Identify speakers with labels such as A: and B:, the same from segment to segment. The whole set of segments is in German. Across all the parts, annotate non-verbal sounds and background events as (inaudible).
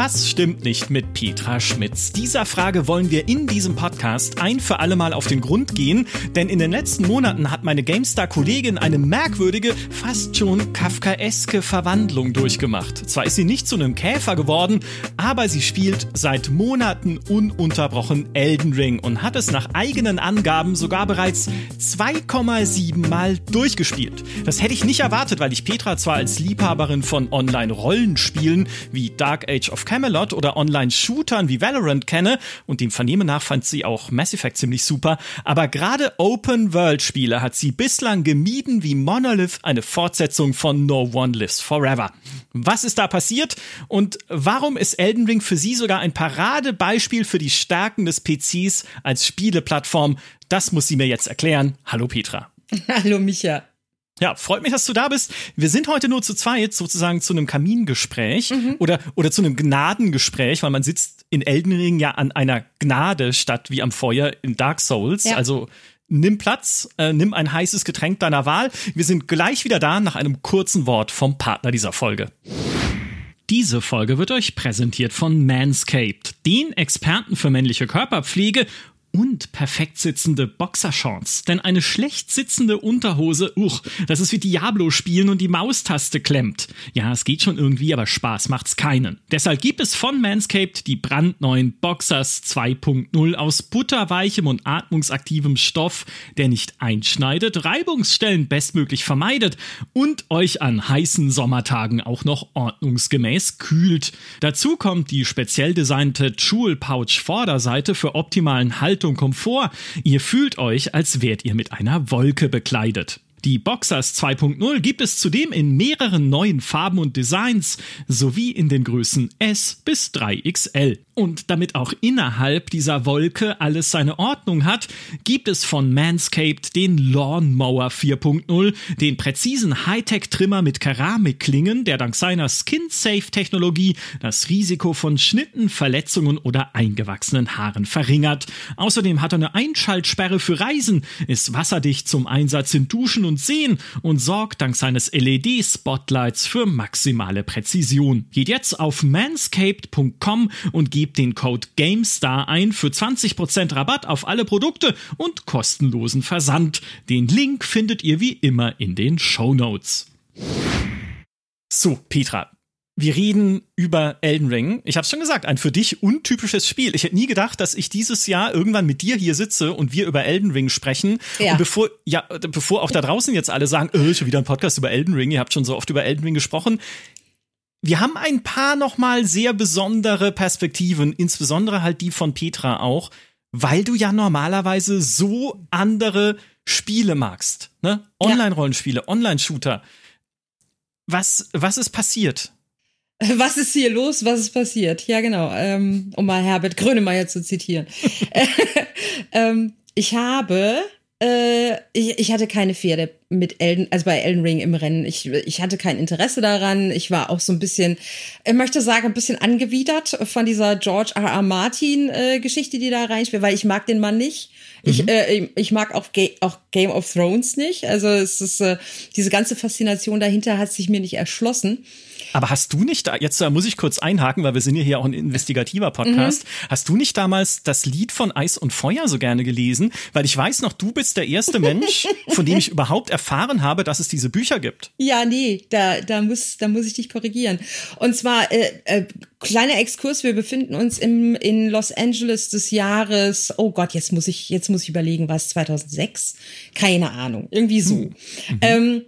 A: Was stimmt nicht mit Petra Schmitz? Dieser Frage wollen wir in diesem Podcast ein für alle Mal auf den Grund gehen, denn in den letzten Monaten hat meine GameStar-Kollegin eine merkwürdige, fast schon kafkaeske Verwandlung durchgemacht. Zwar ist sie nicht zu einem Käfer geworden, aber sie spielt seit Monaten ununterbrochen Elden Ring und hat es nach eigenen Angaben sogar bereits 2,7 Mal durchgespielt. Das hätte ich nicht erwartet, weil ich Petra zwar als Liebhaberin von Online-Rollenspielen wie Dark Age of Camelot oder Online-Shootern wie Valorant kenne und dem Vernehmen nach fand sie auch Mass Effect ziemlich super, aber gerade Open-World-Spiele hat sie bislang gemieden wie Monolith eine Fortsetzung von No One Lives Forever. Was ist da passiert und warum ist Elden Ring für sie sogar ein Paradebeispiel für die Stärken des PCs als Spieleplattform? Das muss sie mir jetzt erklären. Hallo Petra. (laughs)
B: Hallo Micha.
A: Ja, freut mich, dass du da bist. Wir sind heute nur zu zweit sozusagen zu einem Kamingespräch mhm. oder, oder zu einem Gnadengespräch, weil man sitzt in Elden Ring ja an einer Gnade statt wie am Feuer in Dark Souls. Ja. Also nimm Platz, äh, nimm ein heißes Getränk deiner Wahl. Wir sind gleich wieder da nach einem kurzen Wort vom Partner dieser Folge. Diese Folge wird euch präsentiert von Manscaped, den Experten für männliche Körperpflege und perfekt sitzende Boxershorts. Denn eine schlecht sitzende Unterhose, uch, das ist wie Diablo spielen und die Maustaste klemmt. Ja, es geht schon irgendwie, aber Spaß macht's keinen. Deshalb gibt es von Manscaped die brandneuen Boxers 2.0 aus butterweichem und atmungsaktivem Stoff, der nicht einschneidet, Reibungsstellen bestmöglich vermeidet und euch an heißen Sommertagen auch noch ordnungsgemäß kühlt. Dazu kommt die speziell designte Jewel Pouch Vorderseite für optimalen Haltung und Komfort. Ihr fühlt euch, als wärt ihr mit einer Wolke bekleidet. Die Boxers 2.0 gibt es zudem in mehreren neuen Farben und Designs sowie in den Größen S bis 3XL. Und damit auch innerhalb dieser Wolke alles seine Ordnung hat, gibt es von Manscaped den Lawnmower 4.0, den präzisen Hightech-Trimmer mit Keramikklingen, der dank seiner Skin-Safe-Technologie das Risiko von Schnitten, Verletzungen oder eingewachsenen Haaren verringert. Außerdem hat er eine Einschaltsperre für Reisen, ist wasserdicht zum Einsatz in Duschen und Seen und sorgt dank seines LED-Spotlights für maximale Präzision. Geht jetzt auf manscaped.com und gebt den Code GameStar ein für 20% Rabatt auf alle Produkte und kostenlosen Versand. Den Link findet ihr wie immer in den Show Notes. So, Petra, wir reden über Elden Ring. Ich habe schon gesagt, ein für dich untypisches Spiel. Ich hätte nie gedacht, dass ich dieses Jahr irgendwann mit dir hier sitze und wir über Elden Ring sprechen. Ja. Und bevor, ja, bevor auch da draußen jetzt alle sagen, äh, schon wieder ein Podcast über Elden Ring, ihr habt schon so oft über Elden Ring gesprochen. Wir haben ein paar nochmal sehr besondere Perspektiven, insbesondere halt die von Petra auch, weil du ja normalerweise so andere Spiele magst. Ne? Online-Rollenspiele, Online-Shooter. Was, was ist passiert?
B: Was ist hier los? Was ist passiert? Ja, genau. Ähm, um mal Herbert Grönemeyer zu zitieren. (laughs) ähm, ich habe, äh, ich, ich hatte keine Pferde mit Elden, also bei Elden Ring im Rennen. Ich, ich hatte kein Interesse daran. Ich war auch so ein bisschen, ich möchte sagen, ein bisschen angewidert von dieser George R. R. Martin äh, Geschichte, die da reinspielt, weil ich mag den Mann nicht. Ich, mhm. äh, ich mag auch, Ga auch Game of Thrones nicht. Also es ist äh, diese ganze Faszination dahinter hat sich mir nicht erschlossen.
A: Aber hast du nicht, da, jetzt muss ich kurz einhaken, weil wir sind ja hier auch ein investigativer Podcast. Mhm. Hast du nicht damals das Lied von Eis und Feuer so gerne gelesen? Weil ich weiß noch, du bist der erste Mensch, (laughs) von dem ich überhaupt erfahren habe, dass es diese Bücher gibt.
B: Ja, nee, da, da muss, da muss ich dich korrigieren. Und zwar, äh, äh, kleiner Exkurs, wir befinden uns im, in Los Angeles des Jahres, oh Gott, jetzt muss ich, jetzt muss ich überlegen, was, 2006? Keine Ahnung, irgendwie so. Mhm. Ähm,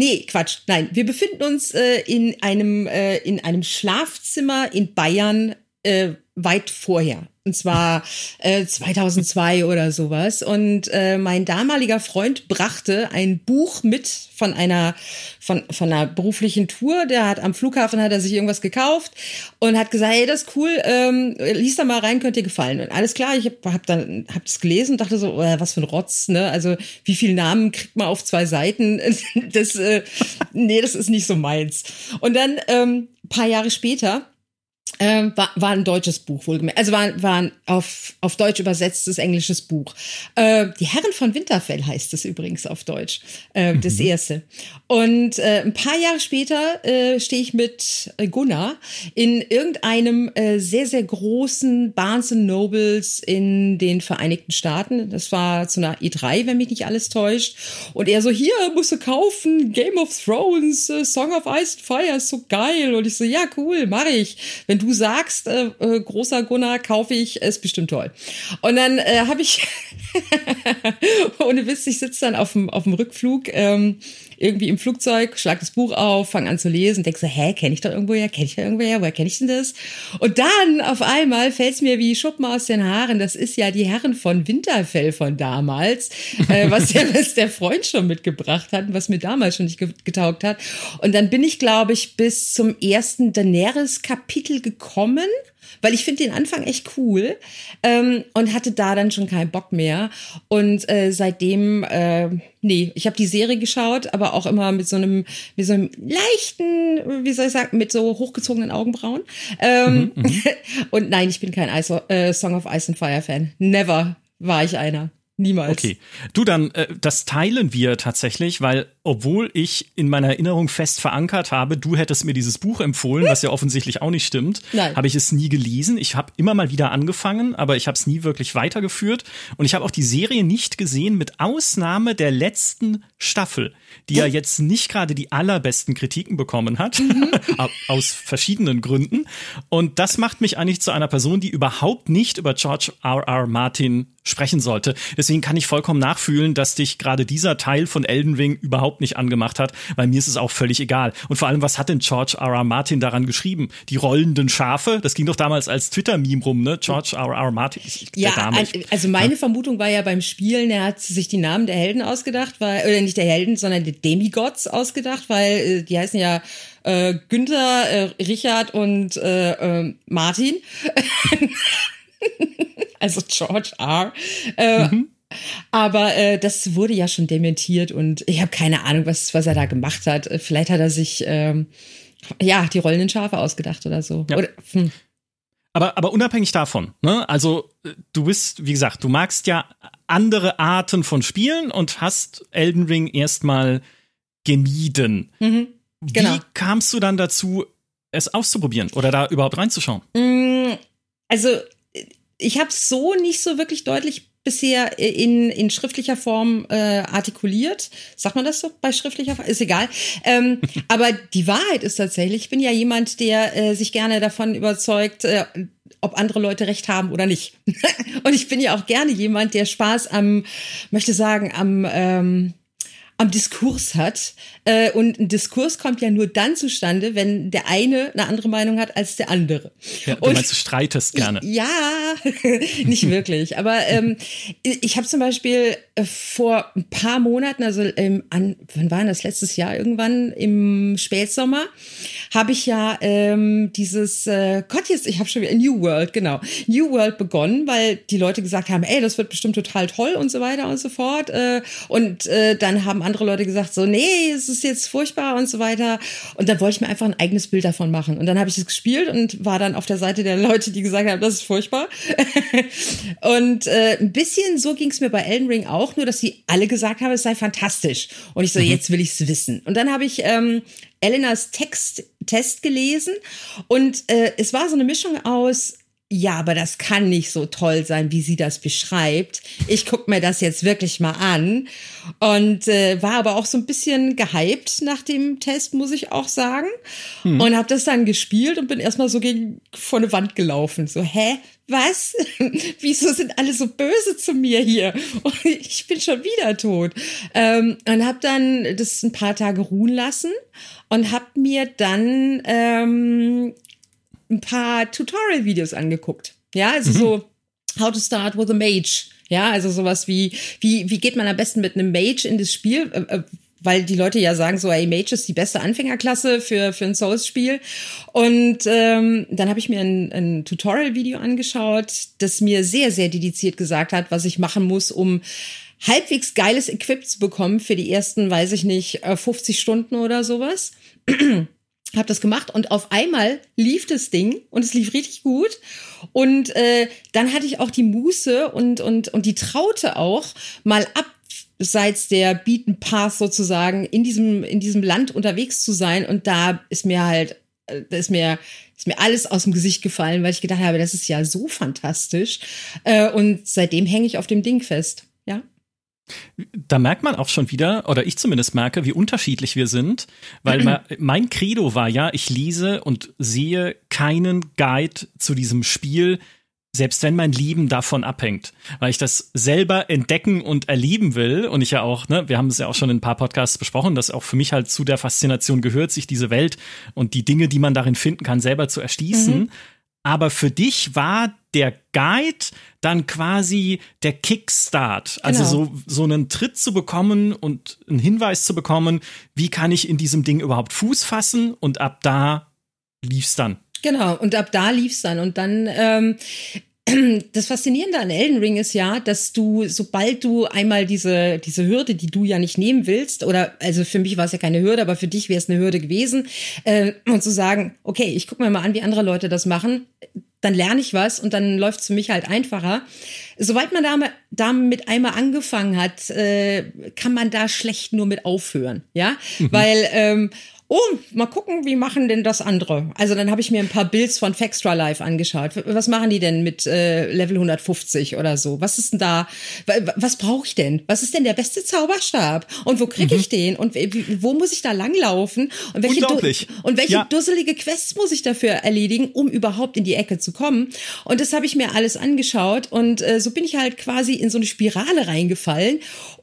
B: Nee, Quatsch. Nein, wir befinden uns äh, in einem äh, in einem Schlafzimmer in Bayern äh, weit vorher. Und zwar äh, 2002 oder sowas. Und äh, mein damaliger Freund brachte ein Buch mit von einer von von einer beruflichen Tour. Der hat am Flughafen hat er sich irgendwas gekauft und hat gesagt, hey, das ist cool. Ähm, lies da mal rein, könnt dir gefallen. Und alles klar. Ich habe hab dann hab das gelesen und dachte so, oh, was für ein Rotz. Ne? Also wie viele Namen kriegt man auf zwei Seiten? (laughs) das äh, nee, das ist nicht so meins. Und dann ähm, paar Jahre später Ähm, war, war ein deutsches Buch, wohlgemerkt. Also war, war ein auf, auf Deutsch übersetztes englisches Buch. Äh, die Herren von Winterfell heißt es übrigens auf Deutsch. Äh, das mhm. erste. Und äh, ein paar Jahre später äh, stehe ich mit Gunnar in irgendeinem äh, sehr, sehr großen Barnes Nobles in den Vereinigten Staaten. Das war zu einer E3, wenn mich nicht alles täuscht. Und er so, hier, musst du kaufen, Game of Thrones, äh, Song of Ice and Fire, ist so geil. Und ich so, ja, cool, mache ich. Wenn du sagst, äh, äh, großer Gunnar, kaufe ich, ist bestimmt toll. Und dann äh, habe ich, (laughs) ohne Witz, ich sitze dann auf dem, auf dem Rückflug ähm, irgendwie im Flugzeug, schlag das Buch auf, fang an zu lesen, denk so, hä, kenne ich doch irgendwoher, kenne ich da irgendwoher, woher kenne ich denn das? Und dann auf einmal fällt es mir wie Schuppen aus den Haaren, das ist ja die Herren von Winterfell von damals, äh, was, der, (laughs) was der Freund schon mitgebracht hat, was mir damals schon nicht getaugt hat. Und dann bin ich, glaube ich, bis zum ersten Daenerys-Kapitel gekommen weil ich finde den Anfang echt cool ähm, und hatte da dann schon keinen Bock mehr. Und äh, seitdem, äh, nee, ich habe die Serie geschaut, aber auch immer mit so einem, mit so einem leichten, wie soll ich sagen, mit so hochgezogenen Augenbrauen. Ähm, mhm, mhm. (laughs) und nein, ich bin kein Ice, äh, Song of Ice and Fire Fan. Never war ich einer. Niemals.
A: Okay. Du dann, äh, das teilen wir tatsächlich, weil obwohl ich in meiner Erinnerung fest verankert habe, du hättest mir dieses Buch empfohlen, was ja offensichtlich auch nicht stimmt, habe ich es nie gelesen. Ich habe immer mal wieder angefangen, aber ich habe es nie wirklich weitergeführt. Und ich habe auch die Serie nicht gesehen, mit Ausnahme der letzten Staffel, die ja jetzt nicht gerade die allerbesten Kritiken bekommen hat, mhm. (laughs) aus verschiedenen Gründen. Und das macht mich eigentlich zu einer Person, die überhaupt nicht über George R. R. Martin sprechen sollte. Deswegen kann ich vollkommen nachfühlen, dass dich gerade dieser Teil von Elden Ring überhaupt nicht angemacht hat, weil mir ist es auch völlig egal. Und vor allem, was hat denn George R. R. Martin daran geschrieben? Die rollenden Schafe? Das ging doch damals als Twitter-Meme rum, ne? George R. R. Martin.
B: Ja, also meine ja. Vermutung war ja beim Spielen, er hat sich die Namen der Helden ausgedacht, weil, oder nicht der Helden, sondern der Demigods ausgedacht, weil äh, die heißen ja äh, Günther, äh, Richard und äh, äh, Martin. (laughs) also George R. Äh, mhm. Aber äh, das wurde ja schon dementiert und ich habe keine Ahnung, was, was er da gemacht hat. Vielleicht hat er sich ähm, ja die rollenden Schafe ausgedacht oder so. Ja. Oder, hm.
A: Aber, aber unabhängig davon, ne? Also du bist, wie gesagt, du magst ja andere Arten von Spielen und hast Elden Ring erstmal gemieden. Mhm, genau. Wie kamst du dann dazu, es auszuprobieren oder da überhaupt reinzuschauen?
B: Mm, also ich habe so nicht so wirklich deutlich bisher in, in schriftlicher Form äh, artikuliert. Sagt man das so bei schriftlicher Form? Ist egal. Ähm, (laughs) aber die Wahrheit ist tatsächlich, ich bin ja jemand, der äh, sich gerne davon überzeugt, äh, ob andere Leute recht haben oder nicht. (laughs) Und ich bin ja auch gerne jemand, der Spaß am, möchte sagen, am ähm, am Diskurs hat. Äh, und ein Diskurs kommt ja nur dann zustande, wenn der eine eine andere Meinung hat als der andere.
A: Ja, du und, meinst, du streitest gerne. (laughs)
B: Ja, (laughs) nicht wirklich. Aber ähm, ich habe zum Beispiel äh, vor ein paar Monaten, also ähm, an, wann war das letztes Jahr irgendwann im Spätsommer, habe ich ja ähm, dieses äh, Gott jetzt, ich habe schon wieder New World, genau, New World begonnen, weil die Leute gesagt haben, ey, das wird bestimmt total toll und so weiter und so fort. Äh, und äh, dann haben andere Leute gesagt, so, nee, es ist jetzt furchtbar und so weiter. Und dann wollte ich mir einfach ein eigenes Bild davon machen. Und dann habe ich es gespielt und war dann auf der Seite der Leute, die gesagt haben, das ist furchtbar. (laughs) und äh, ein bisschen so ging es mir bei Elden Ring auch, nur dass sie alle gesagt haben, es sei fantastisch. Und ich so, mhm. jetzt will ich es wissen. Und dann habe ich ähm, Elenas Text, Test gelesen und äh, es war so eine Mischung aus ja, aber das kann nicht so toll sein, wie sie das beschreibt. Ich guck mir das jetzt wirklich mal an und äh, war aber auch so ein bisschen gehypt nach dem Test, muss ich auch sagen. Hm. Und habe das dann gespielt und bin erstmal so gegen vor eine Wand gelaufen. So, hä? Was? (laughs) Wieso sind alle so böse zu mir hier? (laughs) Und ich bin schon wieder tot. Ähm, und habe dann das ein paar Tage ruhen lassen und habe mir dann ähm, ein paar Tutorial-Videos angeguckt. Ja, also mhm. so How to Start with a Mage. Ja, also sowas wie, wie, wie geht man am besten mit einem Mage in das Spiel? Äh, äh, weil die Leute ja sagen so, ey, Mage ist die beste Anfängerklasse für, für ein Souls-Spiel. Und ähm, dann habe ich mir ein, ein Tutorial-Video angeschaut, das mir sehr, sehr dediziert gesagt hat, was ich machen muss, um halbwegs geiles Equip zu bekommen für die ersten, weiß ich nicht, 50 äh, Stunden oder sowas. Habe das gemacht und auf einmal lief das Ding und es lief richtig gut. Und äh, dann hatte ich auch die Muße und, und, und die Traute auch, mal abseits der Beaten Path sozusagen in diesem, in diesem Land unterwegs zu sein. Und da ist mir halt, äh, ist mir, ist mir alles aus dem Gesicht gefallen, weil ich gedacht habe, das ist ja so fantastisch. Äh, und seitdem hänge ich auf dem Ding fest.
A: Da merkt man auch schon wieder, oder ich zumindest merke, wie unterschiedlich wir sind, weil (clears throat) mein Credo war ja, ich lese und sehe keinen Guide zu diesem Spiel, selbst wenn mein Leben davon abhängt, weil ich das selber entdecken und erleben will und ich ja auch, ne, wir haben es ja auch schon in ein paar Podcasts besprochen, dass auch für mich halt zu der Faszination gehört, sich diese Welt und die Dinge, die man darin finden kann, selber zu erschließen. Mhm. Aber für dich war der Guide dann quasi der Kickstart. Also genau. so, so einen Tritt zu bekommen und einen Hinweis zu bekommen, wie kann ich in diesem Ding überhaupt Fuß fassen und ab da lief's dann.
B: Genau, und ab da lief's dann. Und dann ähm, (clears throat) das Faszinierende an Elden Ring ist ja, dass du, sobald du einmal diese, diese Hürde, die du ja nicht nehmen willst, oder also für mich war es ja keine Hürde, aber für dich wäre es eine Hürde gewesen, äh, und zu sagen, okay, ich gucke mir mal an, wie andere Leute das machen, dann lerne ich was und dann läuft es für mich halt einfacher. Soweit man damit, damit einmal angefangen hat, äh, kann man da schlecht nur mit aufhören, ja, mhm. weil ähm, oh, mal gucken, wie machen denn das andere? Also dann habe ich mir ein paar Builds von Fextra Live angeschaut. Was machen die denn mit äh, Level 150 oder so? Was ist denn da? Was brauche ich denn? Was ist denn der beste Zauberstab? Und wo kriege ich mhm. den? Und wo muss ich da langlaufen? Und welche,
A: Unglaublich.
B: und welche ja. dusselige Quests muss ich dafür erledigen, um überhaupt in die Ecke zu kommen? Und das habe ich mir alles angeschaut und äh, so bin ich halt quasi in so eine Spirale reingefallen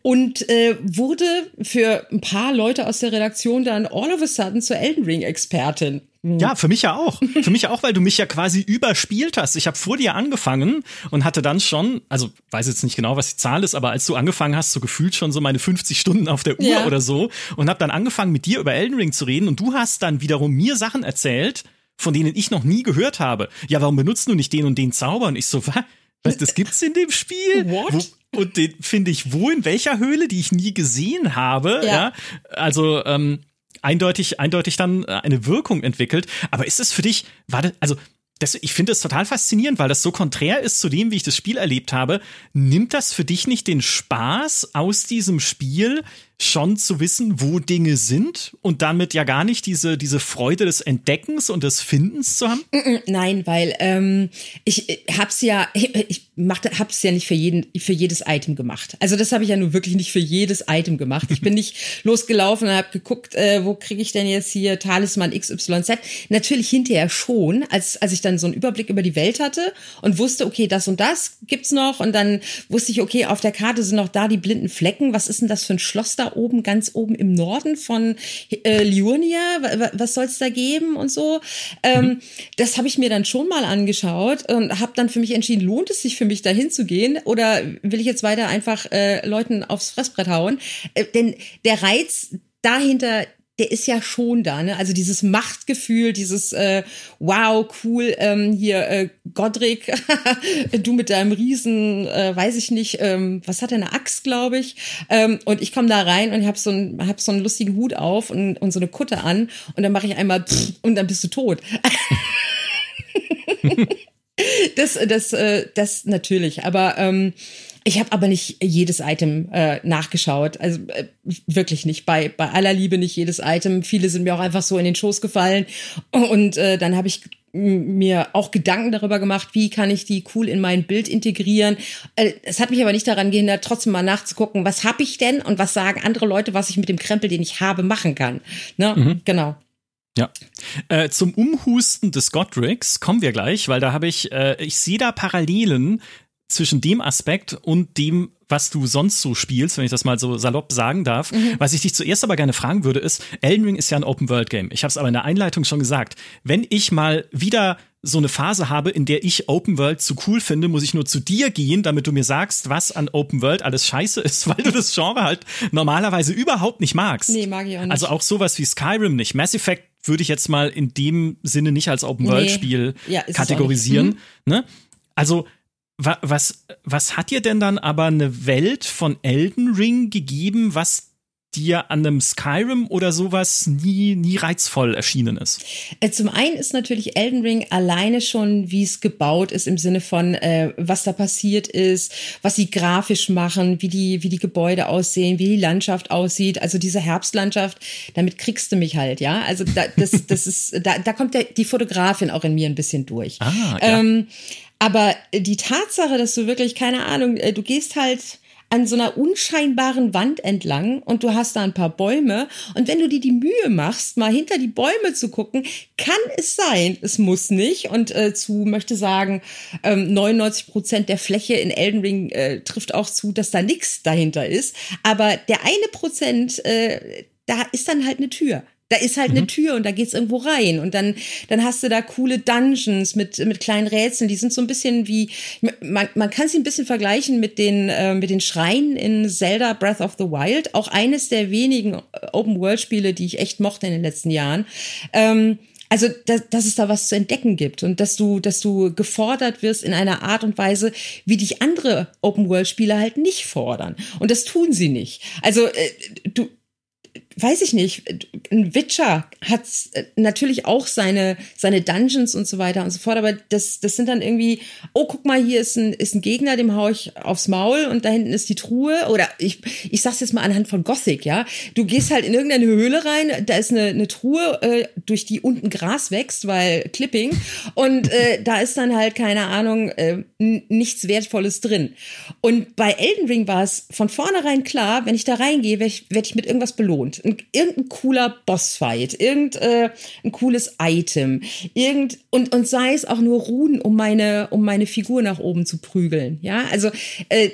B: und äh, wurde für ein paar Leute aus der Redaktion dann all of a sudden zur Elden Ring Expertin.
A: Hm. Ja, für mich ja auch. Für mich auch, weil du mich ja quasi überspielt hast. Ich habe vor dir angefangen und hatte dann schon, also weiß jetzt nicht genau, was die Zahl ist, aber als du angefangen hast, so gefühlt schon so meine 50 Stunden auf der Uhr ja. oder so und habe dann angefangen mit dir über Elden Ring zu reden und du hast dann wiederum mir Sachen erzählt, von denen ich noch nie gehört habe. Ja, warum benutzt du nicht den und den Zauber? Und ich so, was? Was, das gibt's in dem Spiel?
B: What?
A: Und den finde ich wo in welcher Höhle, die ich nie gesehen habe. Ja. ja? Also ähm, eindeutig, eindeutig dann äh, eine Wirkung entwickelt. Aber ist es für dich, war das, also das, ich finde es total faszinierend, weil das so konträr ist zu dem, wie ich das Spiel erlebt habe. Nimmt das für dich nicht den Spaß aus diesem Spiel, schon zu wissen, wo Dinge sind und damit ja gar nicht diese, diese Freude des Entdeckens und des Findens zu haben?
B: Nein, weil ähm, ich äh, hab's ja, (laughs) ich mach, hab's ja nicht für jeden, für jedes Item gemacht. Also das habe ich ja nur wirklich nicht für jedes Item gemacht. Ich bin nicht (laughs) losgelaufen und habe geguckt, äh, wo kriege ich denn jetzt hier Talisman XYZ. Natürlich hinterher schon, als, als ich dann so einen Überblick über die Welt hatte und wusste, okay, das und das gibt's noch und dann wusste ich, okay, auf der Karte sind noch da die blinden Flecken. Was ist denn das für ein Schloss da oben, ganz oben im Norden von äh, Liurnia, was soll es da geben und so. Ähm, mhm. Das habe ich mir dann schon mal angeschaut und habe dann für mich entschieden, lohnt es sich für mich dahin zu gehen oder will ich jetzt weiter einfach äh, Leuten aufs Fressbrett hauen? Äh, denn der Reiz dahinter der ist ja schon da, ne? Also dieses Machtgefühl, dieses äh, Wow, cool, ähm, hier äh, Godric, (laughs) du mit deinem Riesen, äh, weiß ich nicht, ähm, was hat er eine Axt, glaube ich. Ähm, und ich komme da rein und habe so einen hab so einen lustigen Hut auf und, und so eine Kutte an und dann mache ich einmal pff, und dann bist du tot. (laughs) das, das, äh, das natürlich, aber ähm, ich habe aber nicht jedes Item äh, nachgeschaut. Also äh, wirklich nicht. Bei, bei aller Liebe nicht jedes Item. Viele sind mir auch einfach so in den Schoß gefallen. Und äh, dann habe ich mir auch Gedanken darüber gemacht, wie kann ich die cool in mein Bild integrieren. Äh, es hat mich aber nicht daran gehindert, trotzdem mal nachzugucken, was habe ich denn und was sagen andere Leute, was ich mit dem Krempel, den ich habe, machen kann. Ne? Mhm. Genau.
A: Ja. Äh, zum Umhusten des Godricks kommen wir gleich, weil da habe ich, äh, ich sehe da Parallelen zwischen dem Aspekt und dem, was du sonst so spielst, wenn ich das mal so salopp sagen darf. Mhm. Was ich dich zuerst aber gerne fragen würde, ist, Elden Ring ist ja ein Open-World-Game. Ich habe es aber in der Einleitung schon gesagt. Wenn ich mal wieder so eine Phase habe, in der ich Open World zu cool finde, muss ich nur zu dir gehen, damit du mir sagst, was an Open World alles scheiße ist, (laughs) weil du das Genre halt normalerweise überhaupt nicht magst.
B: Nee, mag ich auch nicht.
A: Also auch sowas wie Skyrim nicht. Mass Effect würde ich jetzt mal in dem Sinne nicht als Open World Spiel nee. ja, kategorisieren. Mhm. Ne? Also was, was hat dir denn dann aber eine Welt von Elden Ring gegeben, was dir an einem Skyrim oder sowas nie, nie reizvoll erschienen ist?
B: Äh, zum einen ist natürlich Elden Ring alleine schon, wie es gebaut ist, im Sinne von, äh, was da passiert ist, was sie grafisch machen, wie die, wie die Gebäude aussehen, wie die Landschaft aussieht. Also diese Herbstlandschaft, damit kriegst du mich halt, ja. Also da, das, das ist, da, da kommt der, die Fotografin auch in mir ein bisschen durch.
A: Ah, ja.
B: ähm, aber die Tatsache, dass du wirklich, keine Ahnung, äh, du gehst halt an so einer unscheinbaren Wand entlang und du hast da ein paar Bäume und wenn du dir die Mühe machst, mal hinter die Bäume zu gucken, kann es sein, es muss nicht und äh, zu möchte sagen, ähm, 99 Prozent der Fläche in Elden Ring äh, trifft auch zu, dass da nichts dahinter ist, aber der eine Prozent, äh, da ist dann halt eine Tür. Da ist halt mhm. eine Tür und da geht's irgendwo rein. Und dann, dann hast du da coole Dungeons mit, mit kleinen Rätseln. Die sind so ein bisschen wie, man, man kann sie ein bisschen vergleichen mit den, äh, mit den Schreien in Zelda Breath of the Wild. Auch eines der wenigen äh, Open-World-Spiele, die ich echt mochte in den letzten Jahren. Ähm, also, dass, dass es da was zu entdecken gibt und dass du, dass du gefordert wirst in einer Art und Weise, wie dich andere Open-World-Spiele halt nicht fordern. Und das tun sie nicht. Also, äh, du, weiß ich nicht, ein Witcher hat äh, natürlich auch seine, seine Dungeons und so weiter und so fort, aber das, das sind dann irgendwie, oh, guck mal, hier ist ein, ist ein Gegner, dem hau ich aufs Maul und da hinten ist die Truhe. Oder ich, ich sag's jetzt mal anhand von Gothic, ja. Du gehst halt in irgendeine Höhle rein, da ist eine, eine Truhe, äh, durch die unten Gras wächst, weil Clipping. Und äh, da ist dann halt, keine Ahnung, äh, nichts Wertvolles drin. Und bei Elden Ring war es von vornherein klar, wenn ich da reingehe, werde ich, werd ich mit irgendwas belohnt ein, irgendein cooler Bossfight, irgendein äh, cooles Item, irgend und und sei es auch nur Ruhen, um meine um meine Figur nach oben zu prügeln. Ja, also äh,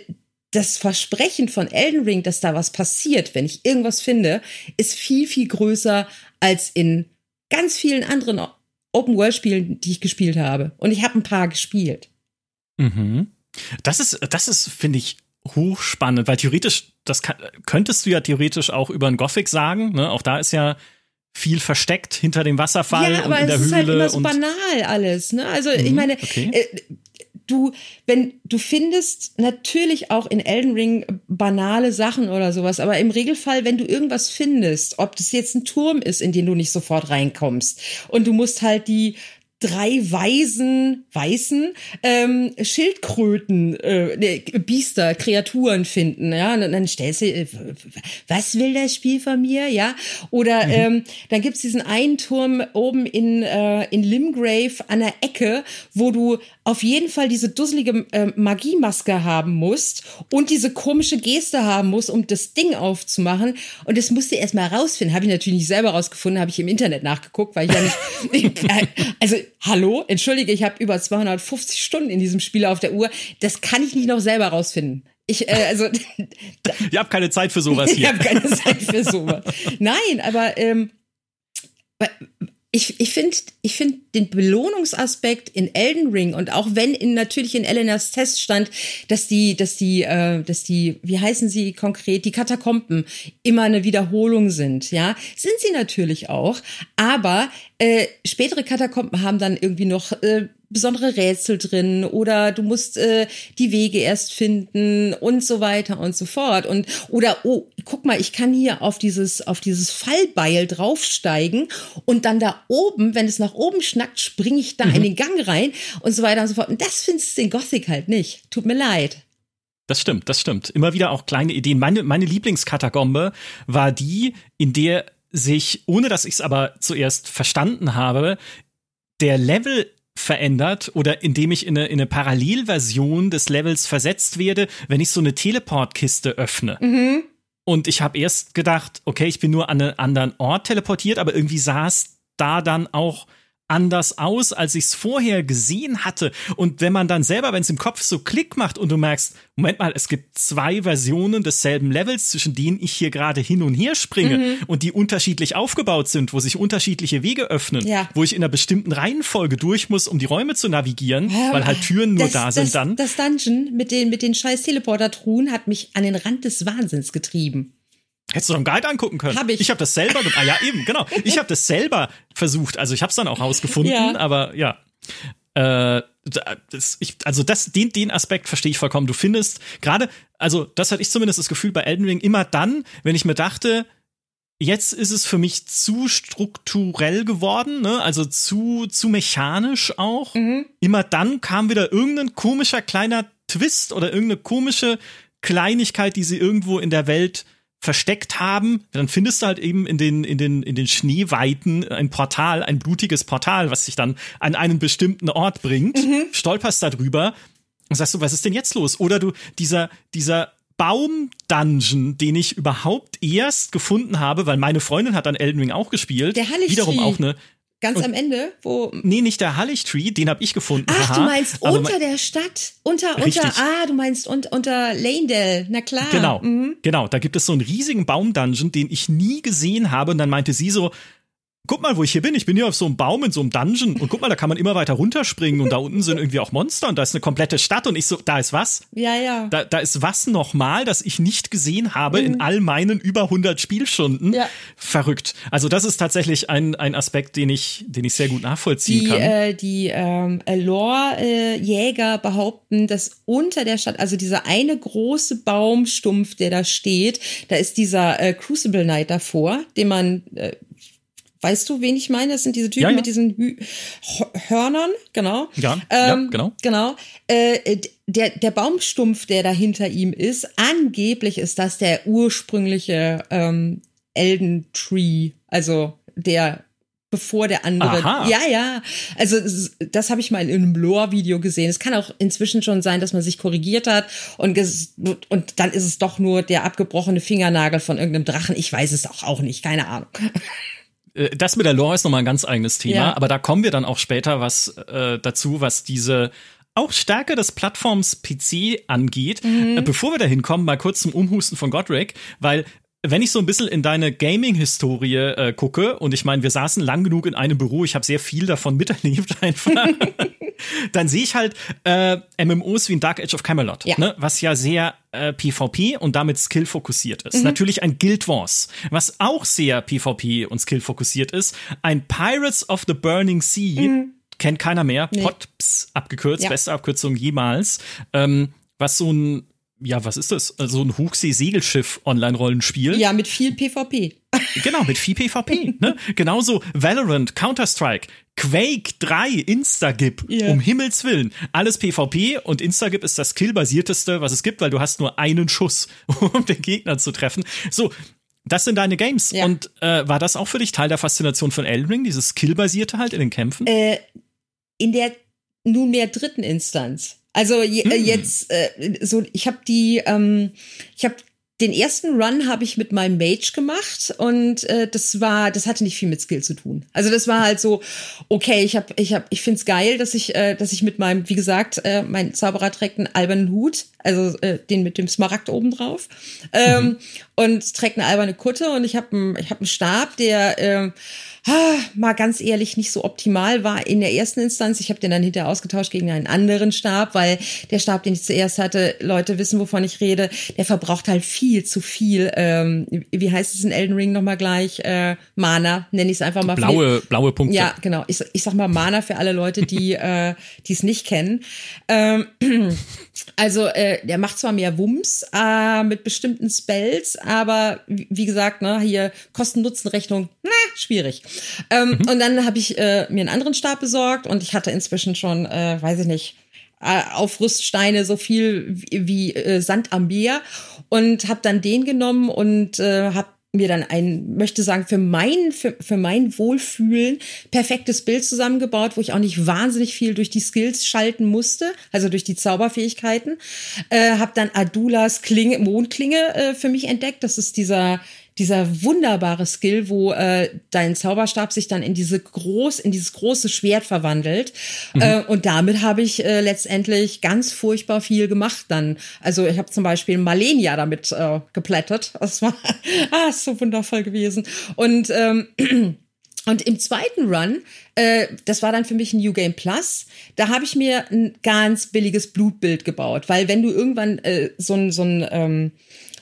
B: das Versprechen von Elden Ring, dass da was passiert, wenn ich irgendwas finde, ist viel viel größer als in ganz vielen anderen Open World Spielen, die ich gespielt habe. Und ich habe ein paar gespielt.
A: Mhm. Das ist, das ist, finde ich, hochspannend, weil theoretisch, das kann, könntest du ja theoretisch auch über ein Gothic sagen. Ne? Auch da ist ja viel versteckt hinter dem Wasserfall ja, aber und in der
B: es
A: Höhle. Ist halt
B: immer so banal alles. Ne? Also mhm, ich meine, okay. äh, du, wenn du findest natürlich auch in Elden Ring banale Sachen oder sowas, aber im Regelfall, wenn du irgendwas findest, ob das jetzt ein Turm ist, in den du nicht sofort reinkommst und du musst halt die drei weisen, weißen ähm, Schildkröten, äh, Biester, Kreaturen finden. Ja, und dann stellst du, äh, was will das Spiel von mir? Ja, oder mhm. ähm, dann gibt's diesen einen Turm oben in, äh, in Limgrave an der Ecke, wo du auf jeden Fall diese dusselige äh, Magiemaske haben musst und diese komische Geste haben musst, um das Ding aufzumachen. Und das musst du erstmal rausfinden. Habe ich natürlich nicht selber rausgefunden, habe ich im Internet nachgeguckt, weil ich ja nicht. (laughs) also, hallo, entschuldige, ich habe über 250 Stunden in diesem Spiel auf der Uhr. Das kann ich nicht noch selber rausfinden. Ich, äh, also, (laughs)
A: ich habe keine Zeit für sowas (laughs) hier.
B: ich habe keine Zeit für sowas. Nein, aber ähm, ich, ich finde ich find den Belohnungsaspekt in Elden Ring und auch wenn in, natürlich in Elenas Test stand, dass die, dass die, äh, dass die, wie heißen sie konkret, die Katakomben immer eine Wiederholung sind, ja, sind sie natürlich auch, aber äh, spätere Katakomben haben dann irgendwie noch äh, besondere Rätsel drin oder du musst äh, die Wege erst finden und so weiter und so fort und oder oh guck mal ich kann hier auf dieses auf dieses Fallbeil draufsteigen und dann da oben wenn es nach oben schnackt springe ich da mhm. in den Gang rein und so weiter und so fort und das findest du in Gothic halt nicht tut mir leid
A: das stimmt, das stimmt. Immer wieder auch kleine Ideen. Meine, meine Lieblingskatakombe war die, in der sich, ohne dass ich es aber zuerst verstanden habe, der Level verändert oder indem ich in eine, in eine Parallelversion des Levels versetzt werde, wenn ich so eine Teleportkiste öffne. Mhm. Und ich habe erst gedacht, okay, ich bin nur an einen anderen Ort teleportiert, aber irgendwie saß da dann auch anders aus, als ich es vorher gesehen hatte. Und wenn man dann selber, wenn es im Kopf so Klick macht und du merkst, Moment mal, es gibt zwei Versionen desselben Levels, zwischen denen ich hier gerade hin und her springe mhm. und die unterschiedlich aufgebaut sind, wo sich unterschiedliche Wege öffnen, ja. wo ich in einer bestimmten Reihenfolge durch muss, um die Räume zu navigieren, ja, weil halt Türen nur das, da sind
B: das,
A: dann.
B: Das Dungeon mit den, mit den scheiß Teleporter-Truhen hat mich an den Rand des Wahnsinns getrieben.
A: Hättest du doch einen Guide angucken können.
B: Hab ich.
A: Ich habe das selber, ah ja eben, genau. Ich habe das (laughs) selber versucht. Also ich habe es dann auch rausgefunden, ja. aber ja. Äh, das, ich, also das, den, den Aspekt verstehe ich vollkommen. Du findest gerade, also das hatte ich zumindest das Gefühl bei Elden Ring immer dann, wenn ich mir dachte, jetzt ist es für mich zu strukturell geworden, ne? also zu, zu mechanisch auch. Mhm. Immer dann kam wieder irgendein komischer kleiner Twist oder irgendeine komische Kleinigkeit, die sie irgendwo in der Welt versteckt haben, dann findest du halt eben in den, in den, in den Schneeweiten ein Portal, ein blutiges Portal, was sich dann an einen bestimmten Ort bringt, mhm. stolperst da drüber und sagst du, was ist denn jetzt los? Oder du, dieser, dieser Baum-Dungeon, den ich überhaupt erst gefunden habe, weil meine Freundin hat dann Elden Ring auch gespielt.
B: Der
A: Wiederum auch eine
B: Ganz und, am Ende, wo.
A: Nee, nicht der Hallig-Tree, den habe ich gefunden.
B: Ach, Aha, du meinst unter der Stadt. Unter, richtig. unter, ah, du meinst un, unter Lanedale, na klar.
A: Genau, mhm. genau. Da gibt es so einen riesigen Baum-Dungeon, den ich nie gesehen habe. Und dann meinte sie so, guck mal, wo ich hier bin. Ich bin hier auf so einem Baum in so einem Dungeon und guck mal, da kann man immer weiter runterspringen und da unten sind irgendwie auch Monster und da ist eine komplette Stadt und ich so, da ist was?
B: Ja, ja.
A: Da, da ist was nochmal, das ich nicht gesehen habe mhm. in all meinen über 100 Spielstunden. Ja. Verrückt. Also das ist tatsächlich ein, ein Aspekt, den ich, den ich sehr gut nachvollziehen
B: die,
A: kann.
B: Äh, die ähm, Lore-Jäger behaupten, dass unter der Stadt, also dieser eine große Baumstumpf, der da steht, da ist dieser äh, Crucible Knight davor, den man äh, Weißt du, wen ich meine? Das sind diese Typen ja, ja. mit diesen Hü Hörnern, genau.
A: Ja, ähm, ja genau.
B: Genau. Äh, der, der Baumstumpf, der da hinter ihm ist, angeblich ist das der ursprüngliche ähm, Elden Tree, also der bevor der andere. Aha. Ja, ja. Also das habe ich mal in einem Lore-Video gesehen. Es kann auch inzwischen schon sein, dass man sich korrigiert hat und, und dann ist es doch nur der abgebrochene Fingernagel von irgendeinem Drachen. Ich weiß es auch, auch nicht, keine Ahnung. (laughs)
A: Äh, das mit der Lore ist nochmal ein ganz eigenes Thema, ja. aber da kommen wir dann auch später was äh, dazu, was diese auch Stärke des Plattforms PC angeht. Mhm. Äh, bevor wir da hinkommen, mal kurz zum Umhusten von Godric, weil wenn ich so ein bisschen in deine Gaming-Historie äh, gucke, und ich meine, wir saßen lang genug in einem Büro, ich habe sehr viel davon (laughs) miterlebt einfach, (laughs) dann sehe ich halt äh, MMOs wie ein Dark Age of Camelot, ja. ne, was ja sehr äh, PvP und damit Skill fokussiert ist. Mhm. Natürlich ein Guild Wars, was auch sehr PvP und Skill fokussiert ist. Ein Pirates of the Burning Sea, mhm. kennt keiner mehr, nee. POTPS abgekürzt, ja. beste Abkürzung jemals. Ähm, was so ein ja, was ist das? Also ein Hochsee-Segelschiff-Online-Rollenspiel.
B: Ja, mit viel PvP. (laughs)
A: Genau, mit viel PvP. ne? Genauso Valorant, Counter-Strike, Quake 3, Instagib, yeah. um Himmels Willen. Alles PvP und Instagib ist das skillbasierteste, was es gibt, weil du hast nur einen Schuss, (laughs) um den Gegner zu treffen. So, das sind deine Games. Ja. Und äh, war das auch für dich Teil der Faszination von Elden Ring, dieses skillbasierte halt in den Kämpfen?
B: Äh, in der nunmehr dritten Instanz. Also je, äh, hm. jetzt äh, so, ich habe die, ähm, ich habe den ersten Run habe ich mit meinem Mage gemacht und äh, das war, das hatte nicht viel mit Skill zu tun. Also das war halt so, okay, ich habe, ich habe, ich find's geil, dass ich, äh, dass ich mit meinem, wie gesagt, äh, mein Zauberer trägt einen albernen Hut, also äh, den mit dem Smaragd oben drauf ähm, mhm. Und trägt eine alberne Kutte und ich habe, ich habe einen Stab, der äh, mal ganz ehrlich nicht so optimal war in der ersten Instanz. Ich habe den dann hinterher ausgetauscht gegen einen anderen Stab, weil der Stab, den ich zuerst hatte, Leute wissen, wovon ich rede, der verbraucht halt viel zu viel. Ähm, wie heißt es in Elden Ring nochmal gleich? Äh, Mana, nenne ich es einfach mal.
A: Blaue, blaue Punkte.
B: Ja, genau. Ich, ich sag mal Mana für alle Leute, die (laughs) äh, es nicht kennen. Ähm, (clears throat) also, äh, der macht zwar mehr Wumms äh, mit bestimmten Spells, aber wie gesagt, ne, hier Kosten-Nutzen-Rechnung, na, schwierig. Ähm, mhm. Und dann habe ich äh, mir einen anderen Stab besorgt und ich hatte inzwischen schon, äh, weiß ich nicht, äh, Aufrüststeine so viel wie, wie äh, Sand am Meer und habe dann den genommen und äh, habe mir dann ein, möchte sagen, für mein, für, für mein Wohlfühlen perfektes Bild zusammengebaut, wo ich auch nicht wahnsinnig viel durch die Skills schalten musste, also durch die Zauberfähigkeiten. Äh, habe dann Adulas Klinge, Mondklinge äh, für mich entdeckt. Das ist dieser dieser wunderbare Skill, wo äh, dein Zauberstab sich dann in diese groß, in dieses große Schwert verwandelt. Mhm. Äh, und damit habe ich äh, letztendlich ganz furchtbar viel gemacht dann. Also ich habe zum Beispiel Malenia damit äh, geplättet. Das war (laughs) ah, ist so wundervoll gewesen. Und ähm, (clears throat) Und im zweiten Run, äh, das war dann für mich ein New Game Plus, da habe ich mir ein ganz billiges Blutbild gebaut, weil wenn du irgendwann äh, so ein, so ein ähm,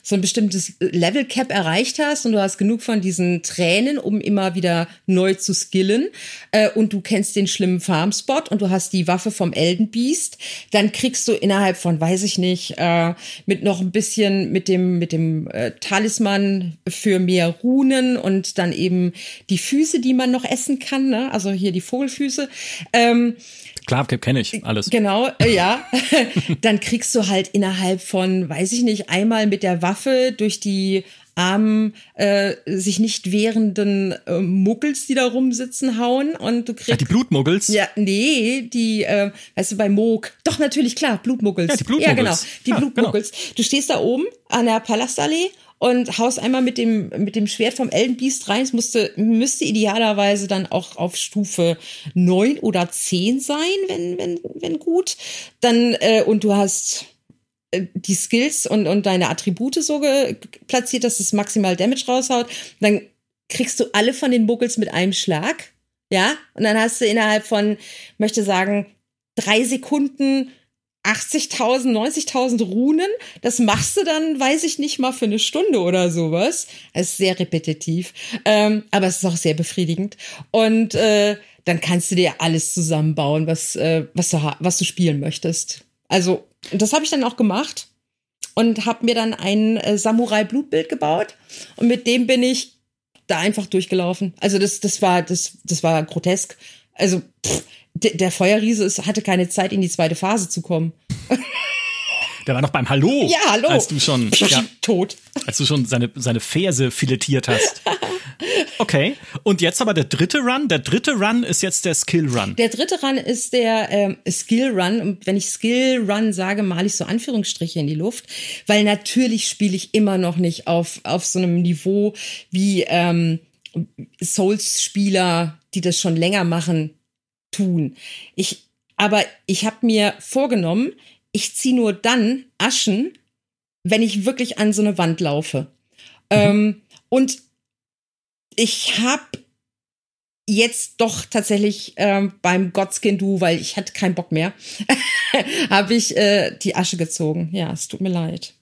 B: so ein bestimmtes Level Cap erreicht hast und du hast genug von diesen Tränen, um immer wieder neu zu skillen äh, und du kennst den schlimmen Farmspot und du hast die Waffe vom Elden Beast, dann kriegst du innerhalb von, weiß ich nicht, äh, mit noch ein bisschen mit dem mit dem äh, Talisman für mehr Runen und dann eben die Füße, die man noch essen kann, ne? also hier die Vogelfüße. Ähm,
A: Klar, kenne ich alles.
B: Genau, äh, ja. (laughs) Dann kriegst du halt innerhalb von, weiß ich nicht, einmal mit der Waffe durch die armen, äh, sich nicht wehrenden äh, Muggels, die da rumsitzen, hauen und du kriegst. Ach,
A: die Blutmuggels?
B: Ja, nee, die, äh, weißt du, bei Moog. Doch, natürlich, klar, Blutmuggels. Ja,
A: die Blutmuggels. Ja,
B: genau, die ja, Blutmuggels. Genau. Du stehst da oben an der Palastallee und haust einmal mit dem, mit dem Schwert vom Eldenbiest rein. Es musste, müsste idealerweise dann auch auf Stufe neun oder zehn sein, wenn, wenn, wenn gut. Dann, äh, und du hast die Skills und, und deine Attribute so platziert, dass es maximal Damage raushaut. Dann kriegst du alle von den Muggels mit einem Schlag. Ja, und dann hast du innerhalb von, möchte sagen, drei Sekunden 80.000, 90.000 Runen. Das machst du dann, weiß ich nicht mal, für eine Stunde oder sowas. Es ist sehr repetitiv, ähm, aber es ist auch sehr befriedigend. Und äh, dann kannst du dir alles zusammenbauen, was, äh, was, du, was du spielen möchtest. Also, das habe ich dann auch gemacht und habe mir dann ein äh, Samurai-Blutbild gebaut. Und mit dem bin ich da einfach durchgelaufen. Also, das, das, war, das, das war grotesk. Also, pff, der Feuerriese ist, hatte keine Zeit, in die zweite Phase zu kommen. (laughs)
A: Der war noch beim Hallo.
B: Ja, hallo.
A: Als du schon ja, (laughs)
B: tot.
A: Als du schon seine seine Ferse filetiert hast. (laughs) Okay. Und jetzt aber der dritte Run. Der dritte Run ist jetzt der Skill Run.
B: Der dritte Run ist der ähm, Skill Run. Und wenn ich Skill Run sage, male ich so Anführungsstriche in die Luft, weil natürlich spiele ich immer noch nicht auf auf so einem Niveau wie ähm, Souls-Spieler, die das schon länger machen, tun. Ich, aber ich habe mir vorgenommen, ich ziehe nur dann Aschen, wenn ich wirklich an so eine Wand laufe. Mhm. Ähm, und ich habe jetzt doch tatsächlich ähm, beim Godskin Du, weil ich hatte keinen Bock mehr, (laughs) habe ich äh, die Asche gezogen. Ja, es tut mir leid.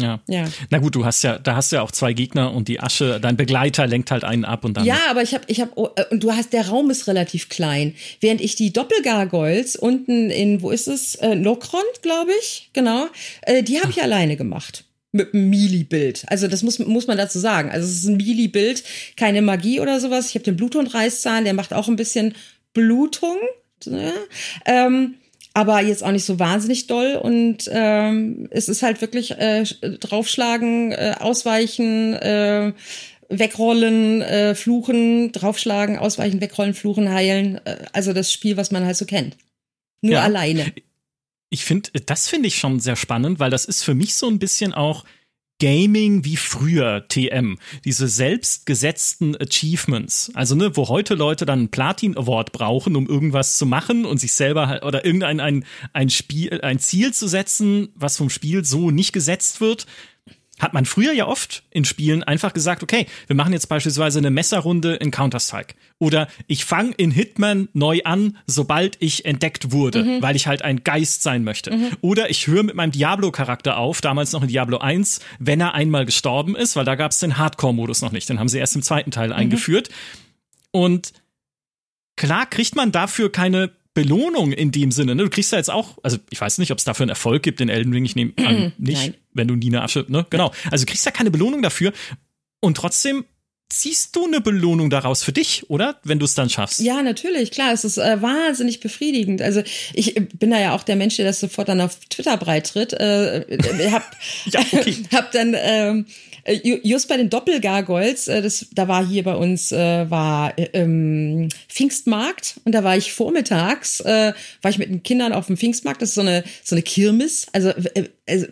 A: Ja. ja. Na gut, du hast ja, da hast du ja auch zwei Gegner und die Asche, dein Begleiter lenkt halt einen ab und dann.
B: Ja, aber ich habe, ich habe, oh, äh, und du hast, der Raum ist relativ klein. Während ich die Doppelgargoyles unten in, wo ist es, äh, Nokron, glaube ich, genau, äh, die habe (laughs) ich alleine gemacht. Mit einem Mili-Bild. Also das muss, muss man dazu sagen. Also es ist ein Mili-Bild, keine Magie oder sowas. Ich habe den Bluthund-Reißzahn, der macht auch ein bisschen Blutung. Ne? Ähm, aber jetzt auch nicht so wahnsinnig doll. Und ähm, es ist halt wirklich äh, draufschlagen, äh, ausweichen, äh, wegrollen, äh, fluchen, draufschlagen, ausweichen, wegrollen, fluchen, heilen. Äh, also das Spiel, was man halt so kennt. Nur ja. alleine.
A: Ich finde, das finde ich schon sehr spannend, weil das ist für mich so ein bisschen auch Gaming wie früher TM, diese selbstgesetzten Achievements, also ne, wo heute Leute dann einen Platin Award brauchen, um irgendwas zu machen und sich selber oder irgendein ein, ein Spiel, ein Ziel zu setzen, was vom Spiel so nicht gesetzt wird, hat man früher ja oft in Spielen einfach gesagt, okay, wir machen jetzt beispielsweise eine Messerrunde in Counter-Strike. Oder ich fange in Hitman neu an, sobald ich entdeckt wurde, mhm. weil ich halt ein Geist sein möchte. Mhm. Oder ich höre mit meinem Diablo-Charakter auf, damals noch in Diablo 1, wenn er einmal gestorben ist, weil da gab es den Hardcore-Modus noch nicht. Den haben sie erst im zweiten Teil mhm. eingeführt. Und klar kriegt man dafür keine Belohnung in dem Sinne. Ne? Du kriegst ja jetzt auch, also ich weiß nicht, ob es dafür einen Erfolg gibt in Elden Ring. Ich nehme an, (clears throat) nicht, Nein. wenn du eine Asche, ne? Genau. Also du kriegst ja keine Belohnung dafür. Und trotzdem ziehst du eine Belohnung daraus für dich, oder? Wenn du es dann schaffst.
B: Ja, natürlich, klar. Es ist äh, wahnsinnig befriedigend. Also ich bin da ja auch der Mensch, der das sofort dann auf Twitter breitritt. Äh, äh hab, (laughs) ja, okay. (laughs) hab dann ähm, äh, just bei den Doppelgargoyles, äh, das, da war hier bei uns äh, war äh, ähm, Pfingstmarkt und da war ich vormittags, äh, war ich mit den Kindern auf dem Pfingstmarkt. Das ist so eine so eine Kirmes. Also, äh, also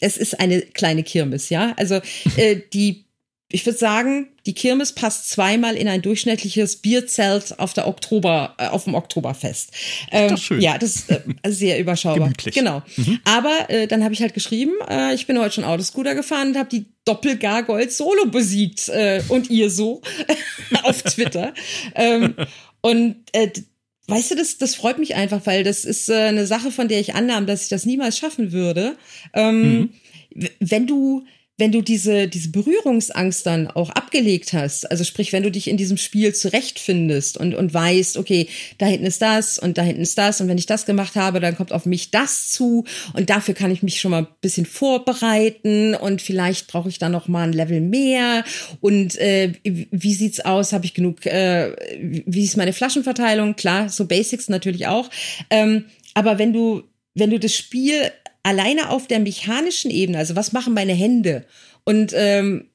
B: es ist eine kleine Kirmes, ja. Also äh, die ich würde sagen, die Kirmes passt zweimal in ein durchschnittliches Bierzelt auf der Oktober, äh, auf dem Oktoberfest. Ähm, das schön. Ja, das ist äh, sehr überschaubar. Gemütlich. Genau. Mhm. Aber äh, dann habe ich halt geschrieben, äh, ich bin heute schon Autoscooter gefahren und habe die Doppelgargold Solo besiegt äh, und ihr so (laughs) auf Twitter. ähm, und äh, Weißt du, das, das freut mich einfach, weil das ist äh, eine Sache, von der ich annahm, dass ich das niemals schaffen würde. Ähm, mhm. Wenn du wenn du diese, diese Berührungsangst dann auch abgelegt hast, also sprich, wenn du dich in diesem Spiel zurechtfindest und, und weißt, okay, da hinten ist das und da hinten ist das und wenn ich das gemacht habe, dann kommt auf mich das zu und dafür kann ich mich schon mal ein bisschen vorbereiten und vielleicht brauche ich dann noch mal ein Level mehr und äh, wie sieht's aus, habe ich genug, äh, wie ist meine Flaschenverteilung, klar, so Basics natürlich auch, ähm, aber wenn du wenn du das Spiel alleine auf der mechanischen Ebene, also was machen meine Hände? Und ähm,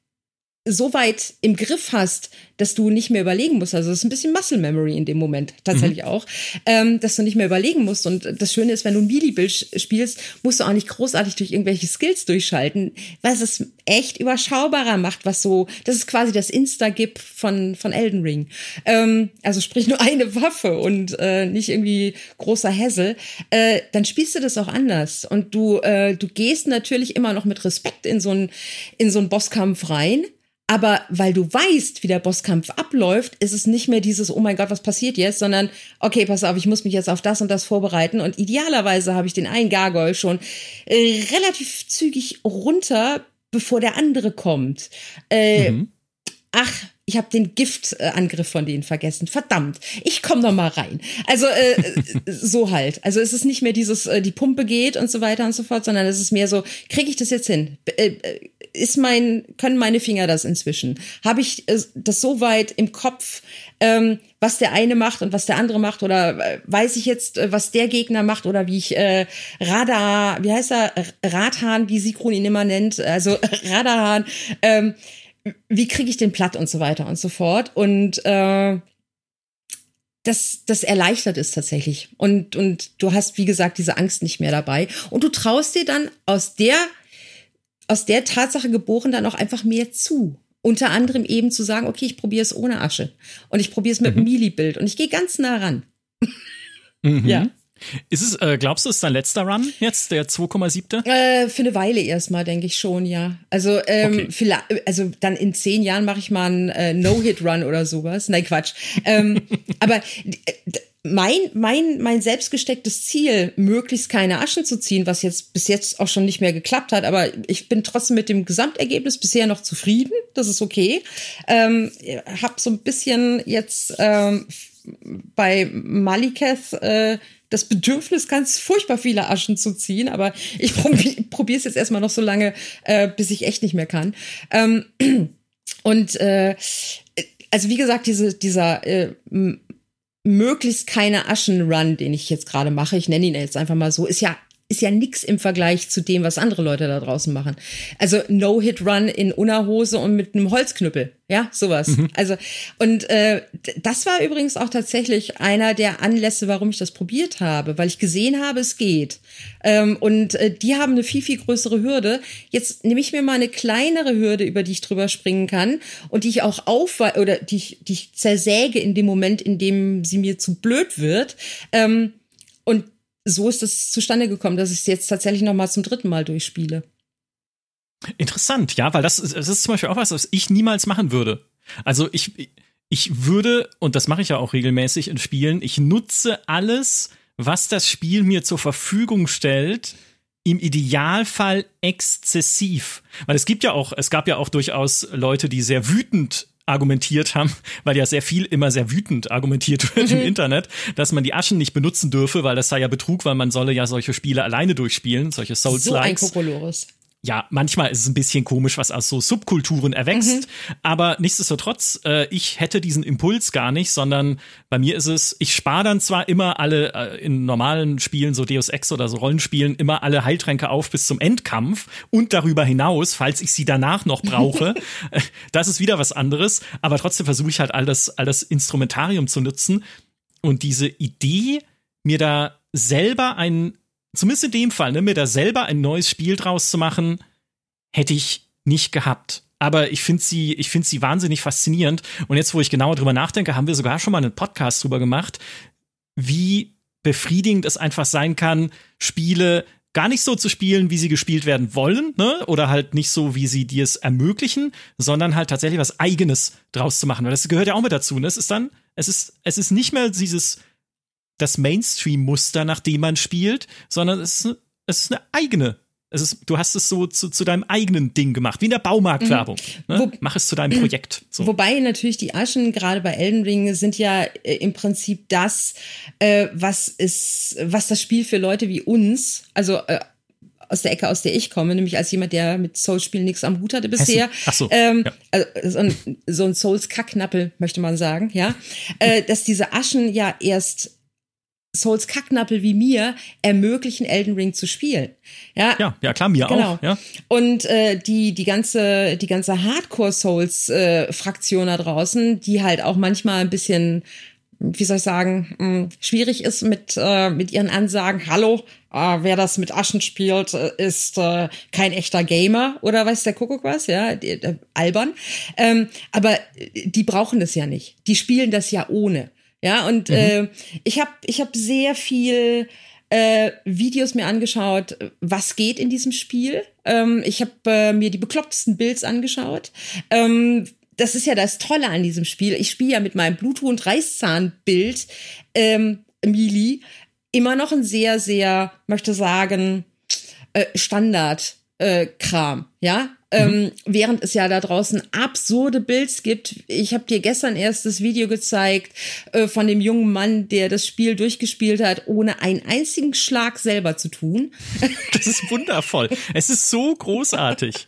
B: so weit im Griff hast, dass du nicht mehr überlegen musst. Also es ist ein bisschen Muscle Memory in dem Moment tatsächlich mhm. auch, ähm, dass du nicht mehr überlegen musst. Und das Schöne ist, wenn du ein Melee-Bild spielst, musst du auch nicht großartig durch irgendwelche Skills durchschalten, was es echt überschaubarer macht, was so, das ist quasi das Insta-Gip von, von Elden Ring. Ähm, also sprich nur eine Waffe und äh, nicht irgendwie großer Hassel. Äh, dann spielst du das auch anders. Und du, äh, du gehst natürlich immer noch mit Respekt in so einen, in so einen Bosskampf rein aber weil du weißt, wie der Bosskampf abläuft, ist es nicht mehr dieses, oh mein Gott, was passiert jetzt, sondern, okay, pass auf, ich muss mich jetzt auf das und das vorbereiten. Und idealerweise habe ich den einen Gargoyle schon äh, relativ zügig runter, bevor der andere kommt. Äh, mhm. Ach, ich habe den Giftangriff von denen vergessen. Verdammt, ich komm noch mal rein. Also äh, so halt. Also es ist nicht mehr dieses, äh, die Pumpe geht und so weiter und so fort, sondern es ist mehr so, kriege ich das jetzt hin? Äh, äh, ist mein, können meine Finger das inzwischen? Habe ich äh, das so weit im Kopf, ähm, was der eine macht und was der andere macht? Oder äh, weiß ich jetzt, äh, was der Gegner macht oder wie ich äh, Radar, wie heißt er, Radhahn, wie Sigrun ihn immer nennt, also (laughs) Radarhahn, ähm, wie kriege ich den platt und so weiter und so fort. Und äh, das, das erleichtert es tatsächlich. Und, und du hast, wie gesagt, diese Angst nicht mehr dabei. Und du traust dir dann aus der, aus der Tatsache geboren dann auch einfach mehr zu. Unter anderem eben zu sagen, okay, ich probiere es ohne Asche. Und ich probiere es mit mhm. Mili-Bild. Und ich gehe ganz nah ran.
A: Mhm. Ja. Ist es, äh, glaubst du, ist dein letzter Run jetzt, der 2,7?
B: Äh, für eine Weile erstmal, denke ich schon, ja. Also, ähm, okay. vielleicht, also dann in zehn Jahren mache ich mal einen äh, No-Hit-Run oder sowas. Nein, Quatsch. ähm, (laughs) aber äh, mein, mein, mein selbstgestecktes Ziel, möglichst keine Aschen zu ziehen, was jetzt bis jetzt auch schon nicht mehr geklappt hat, aber ich bin trotzdem mit dem Gesamtergebnis bisher noch zufrieden. Das ist okay. Ähm, hab so ein bisschen jetzt ähm, bei Maliketh äh, das Bedürfnis, ganz furchtbar viele Aschen zu ziehen, aber ich (laughs) probiere es jetzt erstmal noch so lange, äh, bis ich echt nicht mehr kann. Ähm, (clears throat) und äh, also wie gesagt, diese, dieser äh, möglichst keine Aschen-Run, den ich jetzt gerade mache, ich nenne ihn jetzt einfach mal so, ist ja ist ja nix im Vergleich zu dem, was andere Leute da draußen machen. Also No-Hit-Run in Unterhose und mit einem Holzknüppel. Ja, sowas. Mhm. Also, und äh, das war übrigens auch tatsächlich einer der Anlässe, warum ich das probiert habe, weil ich gesehen habe, es geht. Ähm, und äh, die haben eine viel, viel größere Hürde. Jetzt nehme ich mir mal eine kleinere Hürde, über die ich drüber springen kann und die ich auch auf oder die ich, die ich zersäge in dem Moment, in dem sie mir zu blöd wird. Ähm, und so ist es zustande gekommen, dass ich es jetzt tatsächlich noch mal zum dritten Mal durchspiele.
A: Interessant, ja, weil das, das ist zum Beispiel auch was, was ich niemals machen würde. Also ich, ich würde, und das mache ich ja auch regelmäßig in Spielen, ich nutze alles, was das Spiel mir zur Verfügung stellt, im Idealfall exzessiv. Weil es gibt ja auch, es gab ja auch durchaus Leute, die sehr wütend argumentiert haben, weil ja sehr viel immer sehr wütend argumentiert wird mhm. im Internet, dass man die Aschen nicht benutzen dürfe, weil das sei ja Betrug, weil man solle ja solche Spiele alleine durchspielen, solche Souls-Likes. So ein Kokolores ja, manchmal ist es ein bisschen komisch, was aus so Subkulturen erwächst, mhm. aber nichtsdestotrotz, äh, ich hätte diesen Impuls gar nicht, sondern bei mir ist es, ich spare dann zwar immer alle äh, in normalen Spielen, so Deus Ex oder so Rollenspielen, immer alle Heiltränke auf bis zum Endkampf und darüber hinaus, falls ich sie danach noch brauche. (laughs) Äh, das ist wieder was anderes, aber trotzdem versuche ich halt all das, all das Instrumentarium zu nutzen und diese Idee, mir da selber ein zumindest in dem Fall, ne, mir da selber ein neues Spiel draus zu machen, hätte ich nicht gehabt. Aber ich finde sie, ich finde sie wahnsinnig faszinierend. Und jetzt, wo ich genauer drüber nachdenke, haben wir sogar schon mal einen Podcast drüber gemacht, wie befriedigend es einfach sein kann, Spiele gar nicht so zu spielen, wie sie gespielt werden wollen, ne? Oder halt nicht so, wie sie dir es ermöglichen, sondern halt tatsächlich was Eigenes draus zu machen. Weil das gehört ja auch mit dazu. Ne? Es ist dann, es ist, es ist nicht mehr dieses das Mainstream-Muster, nach dem man spielt, sondern es ist, es ist eine eigene es ist, du hast es so zu, zu deinem eigenen Ding gemacht, wie in der Baumarktwerbung. Mhm. Ne? Mach es zu deinem (clears throat) Projekt.
B: So. Wobei natürlich die Aschen, gerade bei Elden Ring, sind ja äh, im Prinzip das, äh, was ist, was das Spiel für Leute wie uns, also äh, aus der Ecke, aus der ich komme, nämlich als jemand, der mit Souls-Spielen nichts am Hut hatte bisher.
A: Ach so.
B: Ähm, ja. also so ein, so ein Souls-Kacknappel, möchte man sagen, ja. äh, dass diese Aschen ja erst Souls Kacknappel wie mir ermöglichen, Elden Ring zu spielen. Ja,
A: ja, ja klar, mir genau. auch. Ja.
B: Und äh, die, die ganze, die ganze Hardcore-Souls-Fraktion äh, da draußen, die halt auch manchmal ein bisschen wie soll ich sagen, mh, hm, schwierig ist mit, äh, mit ihren Ansagen, hallo, äh, wer das mit Aschen spielt, äh, ist äh, kein echter Gamer oder weiß der Kuckuck was, ja, die, äh, albern. Ähm, aber die brauchen das ja nicht. Die spielen das ja ohne. Ja, und mhm. äh, ich habe ich hab sehr viel äh, Videos mir angeschaut, was geht in diesem Spiel. Ähm, ich habe äh, mir die beklopptesten Builds angeschaut. Ähm, das ist ja das Tolle an diesem Spiel. Ich spiele ja mit meinem Bluthund-Reißzahn-Bild, ähm, Mili, immer noch ein sehr, sehr, möchte sagen, äh, Standard-Kram, äh, ja. Ähm, mhm. während es ja da draußen absurde Builds gibt. Ich habe dir gestern erst das Video gezeigt äh, von dem jungen Mann, der das Spiel durchgespielt hat, ohne einen einzigen Schlag selber zu tun.
A: Das ist wundervoll. es ist so großartig.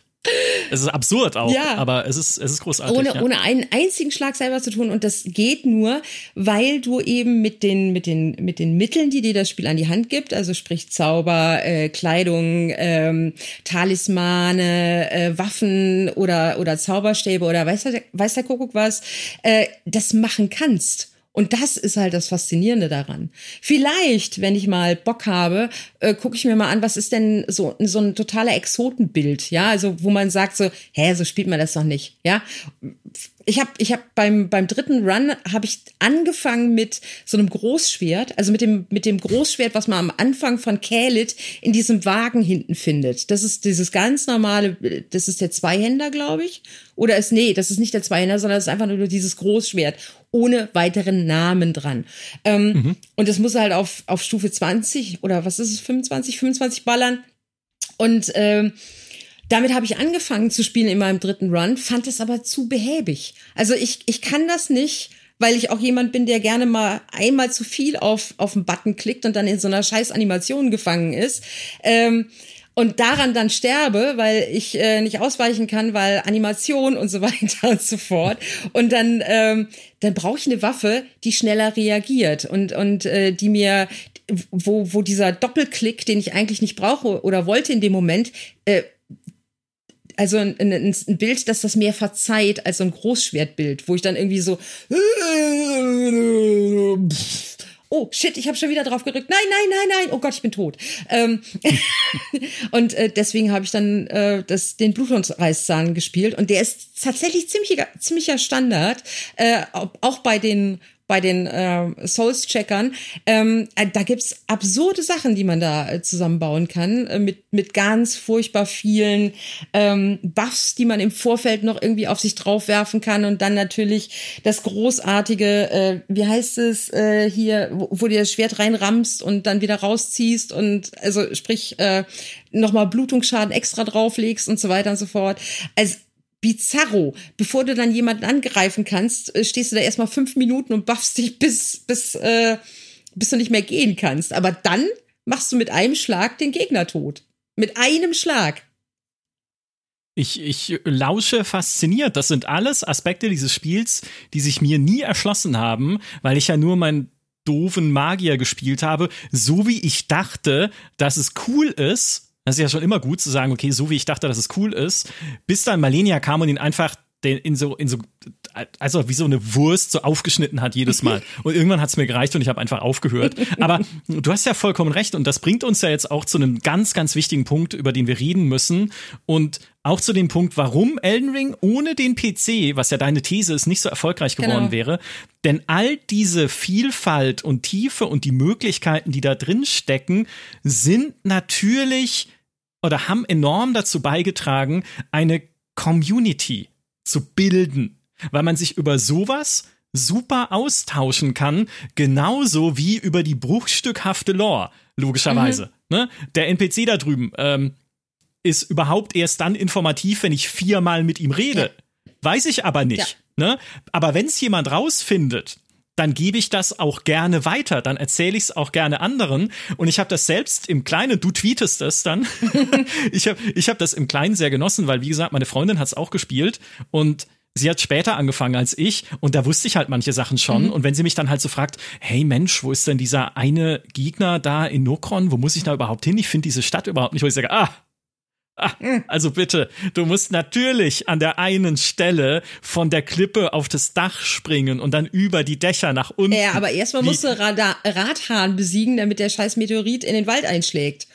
A: Es ist absurd auch, ja. aber es ist, es ist großartig.
B: Ohne,
A: ja.
B: ohne einen einzigen Schlag selber zu tun. Und das geht nur, weil du eben mit den, mit den, mit den Mitteln, die dir das Spiel an die Hand gibt, also sprich Zauber, äh, Kleidung, ähm, Talismane, äh, Waffen oder, oder Zauberstäbe oder weiß der, weiß der Kuckuck was, äh, das machen kannst. Und das ist halt das Faszinierende daran. Vielleicht, wenn ich mal Bock habe, äh, gucke ich mir mal an, was ist denn so, so ein totaler Exotenbild, ja, also wo man sagt so, hä, so spielt man das doch nicht, ja ich habe ich hab beim beim dritten Run habe ich angefangen mit so einem Großschwert, also mit dem mit dem Großschwert, was man am Anfang von Kalit in diesem Wagen hinten findet. Das ist dieses ganz normale, das ist der Zweihänder, glaube ich, oder ist nee, das ist nicht der Zweihänder, sondern es ist einfach nur dieses Großschwert ohne weiteren Namen dran. Ähm, mhm. Und das muss halt auf auf Stufe 20 oder was ist es 25 25 ballern und ähm, damit habe ich angefangen zu spielen in meinem dritten Run, fand es aber zu behäbig. Also ich, ich kann das nicht, weil ich auch jemand bin, der gerne mal einmal zu viel auf, auf den Button klickt und dann in so einer scheiß Animation gefangen ist. Ähm, und daran dann sterbe, weil ich äh, nicht ausweichen kann, weil Animation und so (laughs) weiter und so fort. Und dann, ähm, dann brauche ich eine Waffe, die schneller reagiert und, und äh, die mir, wo, wo dieser Doppelklick, den ich eigentlich nicht brauche oder wollte in dem Moment, äh, also ein, ein, ein, Bild, das das mehr verzeiht als so ein Großschwertbild, wo ich dann irgendwie so (laughs) oh shit, ich habe schon wieder drauf gerückt. Nein, nein, nein, nein. Oh Gott, ich bin tot. Ähm (laughs) und äh, deswegen habe ich dann äh, das, den Bluthundsreißzahn gespielt und der ist tatsächlich ziemlicher, ziemlicher Standard, äh, auch bei den bei den äh, Souls-Checkern. Ähm, äh, da gibt's absurde Sachen, die man da äh, zusammenbauen kann, äh, mit, mit ganz furchtbar vielen ähm, Buffs, die man im Vorfeld noch irgendwie auf sich draufwerfen kann. Und dann natürlich das großartige, äh, wie heißt es äh, hier, wo, wo du das Schwert reinrammst und dann wieder rausziehst und also sprich äh, nochmal Blutungsschaden extra drauflegst und so weiter und so fort. Also bizarro. Bevor du dann jemanden angreifen kannst, äh, stehst du da erstmal fünf Minuten und buffst dich (laughs) bis, bis, äh, bis du nicht mehr gehen kannst. Aber dann machst du mit einem Schlag den Gegner tot. Mit einem Schlag.
A: Ich, ich lausche fasziniert. Das sind alles Aspekte dieses Spiels, die sich mir nie erschlossen haben, weil ich ja nur meinen doofen Magier gespielt habe, so wie ich dachte, dass es cool ist, das ist ja schon immer gut zu sagen, okay, so wie ich dachte, dass es cool ist, bis dann Malenia kam und ihn einfach den in so, in so, also wie so eine Wurst so aufgeschnitten hat jedes (laughs) Mal. Und irgendwann hat es mir gereicht und ich habe einfach aufgehört. Aber du hast ja vollkommen recht und das bringt uns ja jetzt auch zu einem ganz, ganz wichtigen Punkt, über den wir reden müssen. Und auch zu dem Punkt, warum Elden Ring ohne den PC, was ja deine These ist, nicht so erfolgreich geworden genau. wäre. Denn all diese Vielfalt und Tiefe und die Möglichkeiten, die da drin stecken, sind natürlich oder haben enorm dazu beigetragen, eine Community zu bilden, weil man sich über sowas super austauschen kann, genauso wie über die bruchstückhafte Lore, logischerweise. Mhm. Ne? Der NPC da drüben, ähm, ist überhaupt erst dann informativ, wenn ich viermal mit ihm rede. Ja. Weiß ich aber nicht. Ja. Ne? Aber wenn es jemand rausfindet, dann gebe ich das auch gerne weiter, dann erzähle ich es auch gerne anderen. Und ich habe das selbst im Kleinen, du tweetest es dann. (laughs) ich habe ich hab das im Kleinen sehr genossen, weil, wie gesagt, meine Freundin hat es auch gespielt und sie hat später angefangen als ich und da wusste ich halt manche Sachen schon. Mhm. Und wenn sie mich dann halt so fragt, hey Mensch, wo ist denn dieser eine Gegner da in Nokron? Wo muss ich da überhaupt hin? Ich finde diese Stadt überhaupt nicht. Wo ich sage, Ah, (laughs) also bitte, du musst natürlich an der einen Stelle von der Klippe auf das Dach springen und dann über die Dächer nach unten.
B: Ja, aber erstmal musst du Radar Radhahn besiegen, damit der scheiß Meteorit in den Wald einschlägt.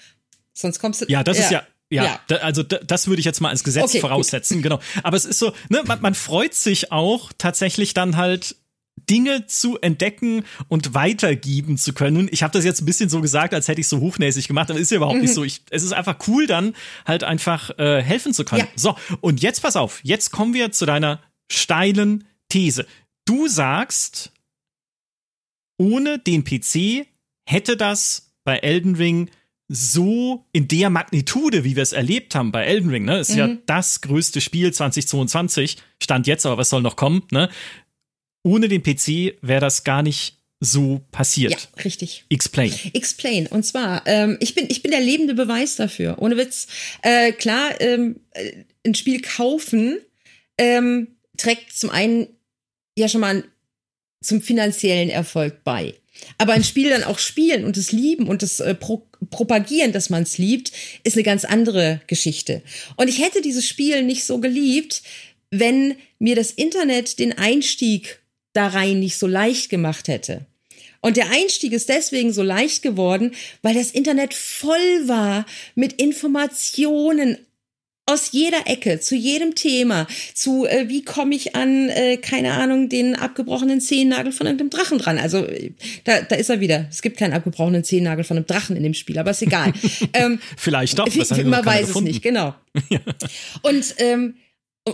B: Sonst kommst du.
A: Ja, das ja. ist ja ja, ja. Da, also da, das würde ich jetzt mal als Gesetz okay, voraussetzen, gut. genau. Aber es ist so, ne, man, man freut sich auch tatsächlich dann halt Dinge zu entdecken und weitergeben zu können. Ich habe das jetzt ein bisschen so gesagt, als hätte ich so hochnäsig gemacht, aber ist ja überhaupt mhm. nicht so. Ich, es ist einfach cool, dann halt einfach äh, helfen zu können. Ja. So, und jetzt pass auf, jetzt kommen wir zu deiner steilen These. Du sagst, ohne den PC hätte das bei Elden Ring so in der Magnitude, wie wir es erlebt haben bei Elden Ring, ne, ist mhm. ja das größte Spiel 2022, stand jetzt, aber was soll noch kommen, ne? Ohne den PC wäre das gar nicht so passiert.
B: Ja, richtig.
A: Explain.
B: Explain. Und zwar, ähm, ich bin ich bin der lebende Beweis dafür. Ohne Witz. Äh, klar, ähm, äh, ein Spiel kaufen ähm, trägt zum einen ja schon mal zum finanziellen Erfolg bei. Aber ein Spiel dann auch spielen und es lieben und es äh, pro propagieren, dass man es liebt, ist eine ganz andere Geschichte. Und ich hätte dieses Spiel nicht so geliebt, wenn mir das Internet den Einstieg da rein nicht so leicht gemacht hätte. Und der Einstieg ist deswegen so leicht geworden, weil das Internet voll war mit Informationen aus jeder Ecke, zu jedem Thema, zu äh, wie komme ich an, äh, keine Ahnung, den abgebrochenen Zehennagel von einem Drachen dran. Also da, da ist er wieder. Es gibt keinen abgebrochenen Zehennagel von einem Drachen in dem Spiel, aber ist egal. (laughs)
A: ähm, Vielleicht doch. (laughs) Das
B: man weiß es nicht, genau. (laughs) ja. Und ähm,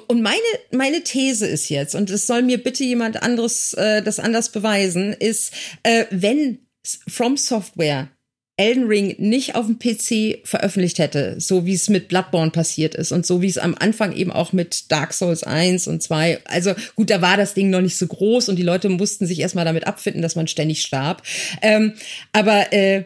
B: und meine, meine These ist jetzt, und es soll mir bitte jemand anderes äh, das anders beweisen, ist, äh, wenn From Software Elden Ring nicht auf dem PC veröffentlicht hätte, so wie es mit Bloodborne passiert ist und so wie es am Anfang eben auch mit Dark Souls 1 und 2, also gut, da war das Ding noch nicht so groß und die Leute mussten sich erstmal damit abfinden, dass man ständig starb. Ähm, aber äh,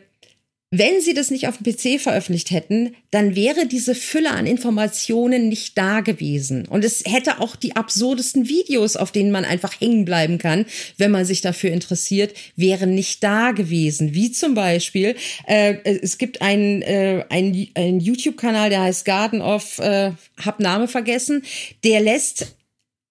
B: wenn sie das nicht auf dem PC veröffentlicht hätten, dann wäre diese Fülle an Informationen nicht da gewesen. Und es hätte auch die absurdesten Videos, auf denen man einfach hängen bleiben kann, wenn man sich dafür interessiert, wären nicht da gewesen. Wie zum Beispiel, äh, es gibt einen, äh, einen, einen YouTube-Kanal, der heißt Garden of, äh, hab Name vergessen, der lässt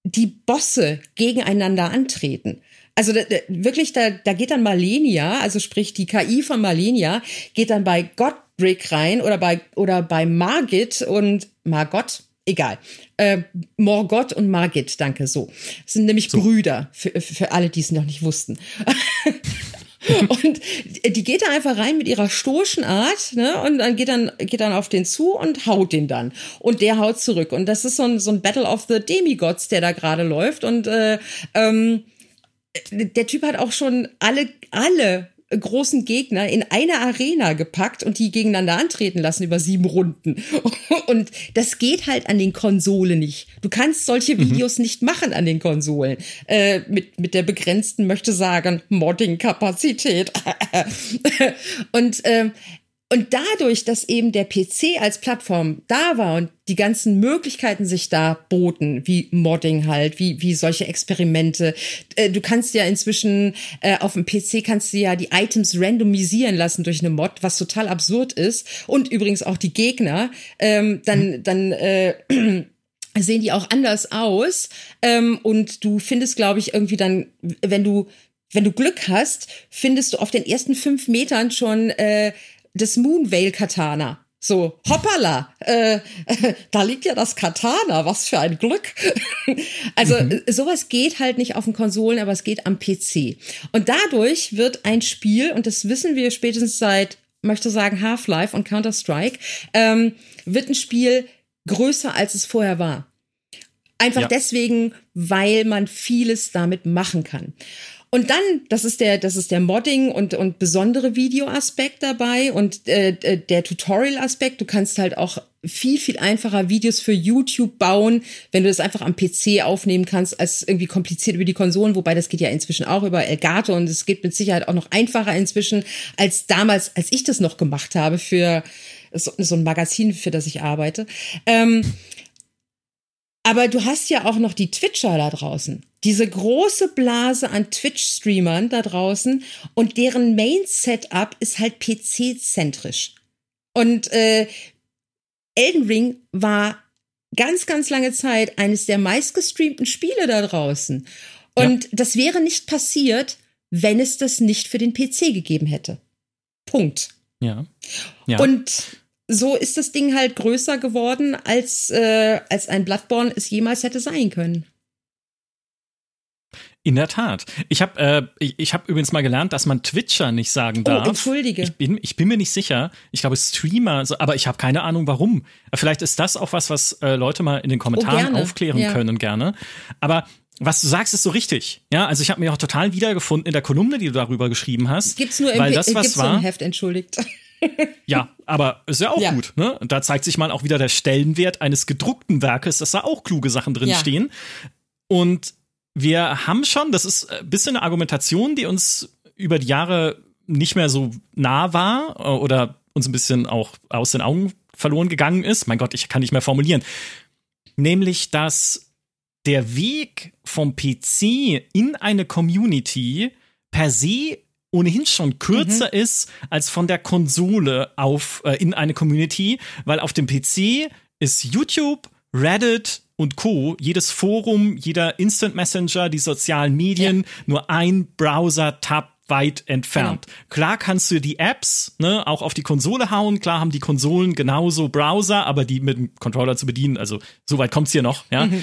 B: die Bosse gegeneinander antreten. Also da, da, wirklich, da, da geht dann Malenia, also sprich die KI von Malenia, geht dann bei Godric rein oder bei oder bei Margit und Margot, egal. Äh, Morgott und Margit, danke, so. Das sind nämlich so. Brüder, für, für alle, die es noch nicht wussten. (laughs) und die geht da einfach rein mit ihrer stoischen Art, ne? Und dann geht dann geht dann auf den zu und haut den dann. Und der haut zurück. Und das ist so ein, so ein Battle of the Demigods, der da gerade läuft. Und äh, ähm, der Typ hat auch schon alle, alle großen Gegner in eine Arena gepackt und die gegeneinander antreten lassen über sieben Runden. (laughs) Und das geht halt an den Konsolen nicht. Du kannst solche mhm. Videos mhm. nicht machen an den Konsolen. Äh, mit, mit der begrenzten, möchte sagen, Modding-Kapazität. (laughs) und äh, und dadurch, dass eben der PC als Plattform da war und die ganzen Möglichkeiten sich da boten, wie Modding halt, wie, wie solche Experimente. Äh, du kannst ja inzwischen äh, auf dem PC kannst du ja die Items randomisieren lassen durch eine Mod, was total absurd ist. Und übrigens auch die Gegner. Ähm, dann, dann äh, (clears throat) sehen die auch anders aus. Ähm, und du findest, glaube ich, irgendwie dann, wenn du wenn du Glück hast, findest du auf den ersten fünf Metern schon äh, das Moonveil Katana. So, hoppala, äh, (laughs) da liegt ja das Katana, was für ein Glück. (laughs) also mhm. sowas geht halt nicht auf den Konsolen, aber es geht am PC. Und dadurch wird ein Spiel, und das wissen wir spätestens seit, möchte sagen, Half-Life und Counter-Strike, ähm, wird ein Spiel größer, als es vorher war. Einfach ja. deswegen, weil man vieles damit machen kann. Und dann, das ist der, das ist der Modding und, und besondere Videoaspekt dabei und äh, äh der Tutorial-Aspekt. Du kannst halt auch viel, viel einfacher Videos für YouTube bauen, wenn du das einfach am PC aufnehmen kannst, als irgendwie kompliziert über die Konsolen, wobei das geht ja inzwischen auch über Elgato und es geht mit Sicherheit auch noch einfacher inzwischen als damals, als ich das noch gemacht habe für so, so ein Magazin, für das ich arbeite. Ähm, aber du hast ja auch noch die Twitcher da draußen. Diese große Blase an Twitch-Streamern da draußen und deren Main-Setup ist halt PC-zentrisch. Und äh, Elden Ring war ganz, ganz lange Zeit eines der meistgestreamten Spiele da draußen. Und ja. das wäre nicht passiert, wenn es das nicht für den PC gegeben hätte. Punkt.
A: Ja.
B: ja. Und so ist das Ding halt größer geworden, als, äh, als ein Bloodborne es jemals hätte sein können.
A: In der Tat. Ich habe äh, ich, ich hab übrigens mal gelernt, dass man Twitcher nicht sagen oh, darf.
B: Entschuldige.
A: Ich bin, ich bin mir nicht sicher. Ich glaube Streamer, aber ich habe keine Ahnung warum. Vielleicht ist das auch was, was äh, Leute mal in den Kommentaren oh, aufklären ja. können gerne. Aber was du sagst, ist so richtig. Ja, also ich habe mir auch total wiedergefunden in der Kolumne, die du darüber geschrieben hast.
B: Gibt's nur im,
A: weil das, was
B: gibt's
A: war,
B: im Heft, entschuldigt. (laughs)
A: Ja, aber ist ja auch ja. gut. Ne? Da zeigt sich mal auch wieder der Stellenwert eines gedruckten Werkes, dass da auch kluge Sachen drin ja. stehen. Und wir haben schon, das ist ein bisschen eine Argumentation, die uns über die Jahre nicht mehr so nah war äh, oder uns ein bisschen auch aus den Augen verloren gegangen ist. Mein Gott, ich kann nicht mehr formulieren. Nämlich, dass der Weg vom PC in eine Community per se ohnehin schon kürzer mhm. ist als von der Konsole auf äh, in eine Community, weil auf dem PC ist YouTube, Reddit und Co. jedes Forum, jeder Instant Messenger, die sozialen Medien ja. nur ein Browser-Tab weit entfernt. Genau. Klar kannst du die Apps ne, auch auf die Konsole hauen. Klar haben die Konsolen genauso Browser, aber die mit dem Controller zu bedienen, also so weit kommt's hier noch. Ja, mhm.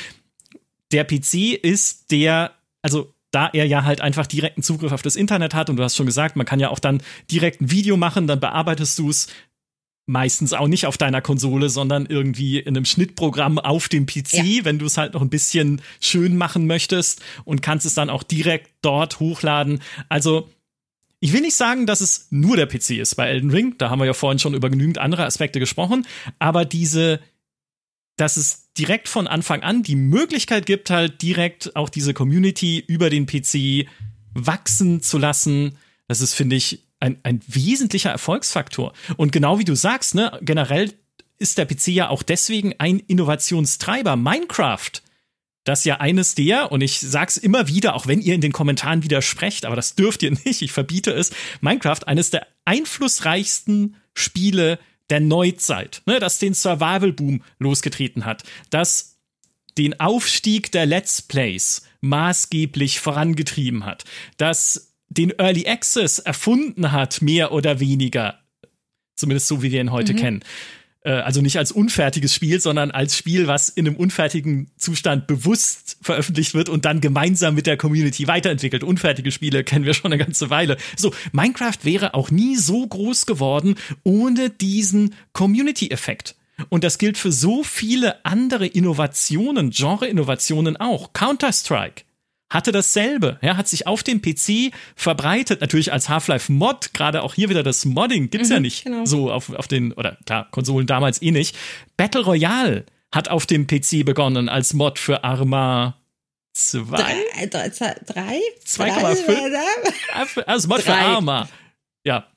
A: der PC ist der, also da er ja halt einfach direkten Zugriff auf das Internet hat und du hast schon gesagt, man kann ja auch dann direkt ein Video machen, dann bearbeitest du es meistens auch nicht auf deiner Konsole, sondern irgendwie in einem Schnittprogramm auf dem PC, ja. wenn du es halt noch ein bisschen schön machen möchtest und kannst es dann auch direkt dort hochladen. Also ich will nicht sagen, dass es nur der PC ist bei Elden Ring, da haben wir ja vorhin schon über genügend andere Aspekte gesprochen, aber diese dass es direkt von Anfang an die Möglichkeit gibt, halt direkt auch diese Community über den PC wachsen zu lassen. Das ist, finde ich, ein, ein wesentlicher Erfolgsfaktor. Und genau wie du sagst, ne, generell ist der PC ja auch deswegen ein Innovationstreiber. Minecraft, das ja eines der, und ich sag's immer wieder, auch wenn ihr in den Kommentaren widersprecht, aber das dürft ihr (laughs) nicht, ich verbiete es, Minecraft, eines der einflussreichsten Spiele der Neuzeit, ne, das den Survival-Boom losgetreten hat, das den Aufstieg der Let's Plays maßgeblich vorangetrieben hat, das den Early Access erfunden hat, mehr oder weniger, zumindest so wie wir ihn heute mhm. kennen. Äh, also nicht als unfertiges Spiel, sondern als Spiel, was in einem unfertigen Zustand bewusst veröffentlicht wird und dann gemeinsam mit der Community weiterentwickelt. Unfertige Spiele kennen wir schon eine ganze Weile. So, Minecraft wäre auch nie so groß geworden ohne diesen Community-Effekt. Und das gilt für so viele andere Innovationen, Genre-Innovationen auch. Counter-Strike hatte dasselbe. Ja, hat sich auf dem PC verbreitet, natürlich als Half-Life-Mod, gerade auch hier wieder das Modding gibt's mhm, ja nicht genau. so auf, auf den, oder klar, Konsolen damals eh nicht. Battle Royale hat auf dem PC begonnen als Mod für Arma 2.
B: 3?
A: 2,5? Also Mod drei. für Arma. Ja,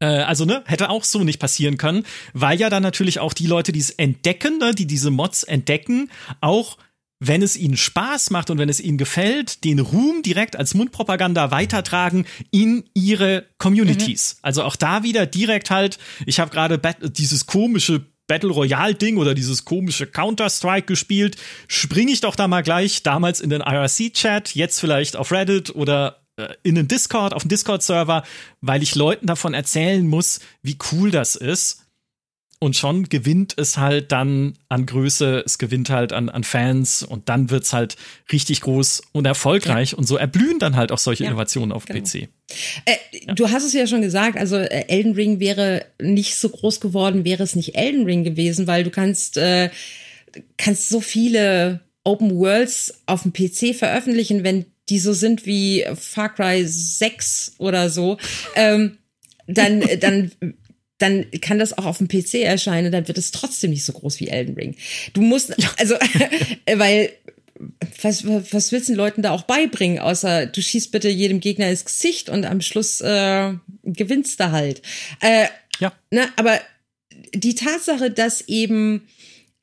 A: äh, also ne, hätte auch so nicht passieren können, weil ja dann natürlich auch die Leute, die es entdecken, ne, die diese Mods entdecken, auch wenn es ihnen Spaß macht und wenn es ihnen gefällt, den Ruhm direkt als Mundpropaganda weitertragen in ihre Communities. Mhm. Also auch da wieder direkt halt, ich habe gerade dieses komische Battle Royale Ding oder dieses komische Counter-Strike gespielt, springe ich doch da mal gleich damals in den IRC-Chat, jetzt vielleicht auf Reddit oder äh, in den Discord, auf den Discord-Server, weil ich Leuten davon erzählen muss, wie cool das ist und schon gewinnt es halt dann an Größe, es gewinnt halt an, an Fans und dann wird's halt richtig groß und erfolgreich ja. und so erblühen dann halt auch solche ja, Innovationen auf genau. PC. Äh,
B: ja. Du hast es ja schon gesagt, also äh, Elden Ring wäre nicht so groß geworden, wäre es nicht Elden Ring gewesen, weil du kannst, äh, kannst so viele Open Worlds auf dem PC veröffentlichen, wenn die so sind wie Far Cry 6 oder so, ähm, dann, (laughs) dann dann kann das auch auf dem PC erscheinen, dann wird es trotzdem nicht so groß wie Elden Ring. Du musst, also, (laughs) weil was, was willst du den Leuten da auch beibringen, außer du schießt bitte jedem Gegner ins Gesicht und am Schluss äh, gewinnst du halt. Äh, ja. Ne, aber die Tatsache, dass eben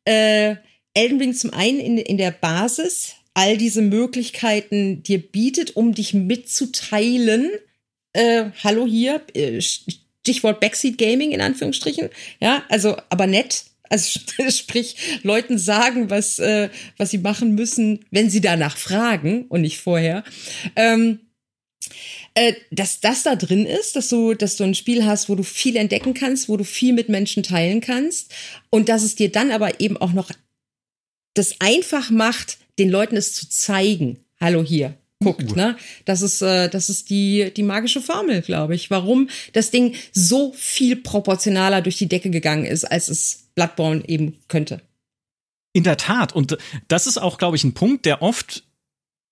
B: äh, Elden Ring zum einen in, in der Basis all diese Möglichkeiten dir bietet, um dich mitzuteilen, äh, hallo hier, äh, Stichwort Backseat Gaming in Anführungsstrichen, ja, also aber nett, also (laughs) sprich, Leuten sagen, was, äh, was sie machen müssen, wenn sie danach fragen und nicht vorher. Ähm, äh, dass das da drin ist, dass du, dass du ein Spiel hast, wo du viel entdecken kannst, wo du viel mit Menschen teilen kannst und dass es dir dann aber eben auch noch das einfach macht, den Leuten es zu zeigen. Hallo hier, guckt, ne? Das ist, äh, das ist die, die magische Formel, glaube ich. Warum das Ding so viel proportionaler durch die Decke gegangen ist, als es Bloodborne eben könnte.
A: In der Tat. Und das ist auch, glaube ich, ein Punkt, der oft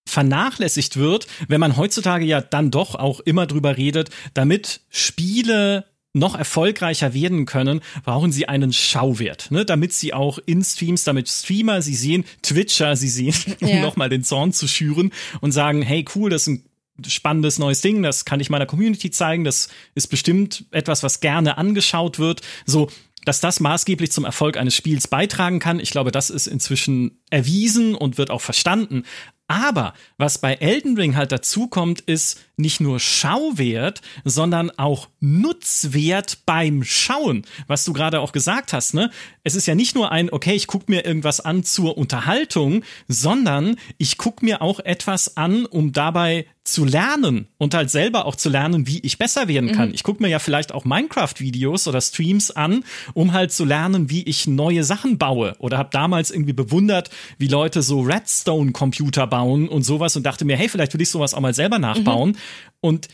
A: vernachlässigt wird, wenn man heutzutage ja dann doch auch immer drüber redet, damit Spiele noch erfolgreicher werden können, brauchen sie einen Schauwert, ne? damit sie auch in Streams, damit Streamer sie sehen, Twitcher sie sehen, (laughs) um ja. nochmal den Zorn zu schüren und sagen, hey cool, das ist ein spannendes neues Ding, das kann ich meiner Community zeigen, das ist bestimmt etwas, was gerne angeschaut wird. So, dass das maßgeblich zum Erfolg eines Spiels beitragen kann. Ich glaube, das ist inzwischen erwiesen und wird auch verstanden. Aber was bei Elden Ring halt dazu kommt, ist nicht nur Schauwert, sondern auch Nutzwert beim Schauen, was du gerade auch gesagt hast, ne? Es ist ja nicht nur ein, okay, ich gucke mir irgendwas an zur Unterhaltung, sondern ich gucke mir auch etwas an, um dabei zu lernen und halt selber auch zu lernen, wie ich besser werden kann. Mhm. Ich gucke mir ja vielleicht auch Minecraft-Videos oder Streams an, um halt zu lernen, wie ich neue Sachen baue. Oder habe damals irgendwie bewundert, wie Leute so Redstone-Computer bauen und sowas und dachte mir, hey, vielleicht will ich sowas auch mal selber nachbauen. Mhm. Und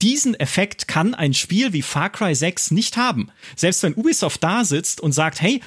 A: diesen Effekt kann ein Spiel wie Far Cry 6 nicht haben. Selbst wenn Ubisoft da sitzt und sagt, hey,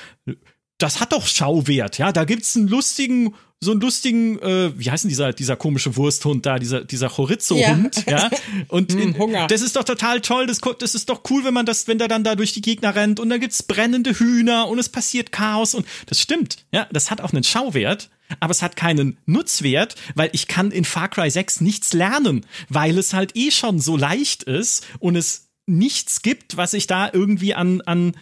A: das hat doch Schauwert, ja, da gibt's einen lustigen so einen lustigen, äh, wie heißt denn dieser, dieser komische Wursthund da, dieser, dieser Chorizo-Hund, ja. ja. (laughs) Und in, Hunger. das ist doch total toll, das, das ist doch cool, wenn man das, wenn der dann da durch die Gegner rennt und da gibt's brennende Hühner und es passiert Chaos und das stimmt, ja, das hat auch einen Schauwert, aber es hat keinen Nutzwert, weil ich kann in Far Cry 6 nichts lernen, weil es halt eh schon so leicht ist und es nichts gibt, was ich da irgendwie an, an,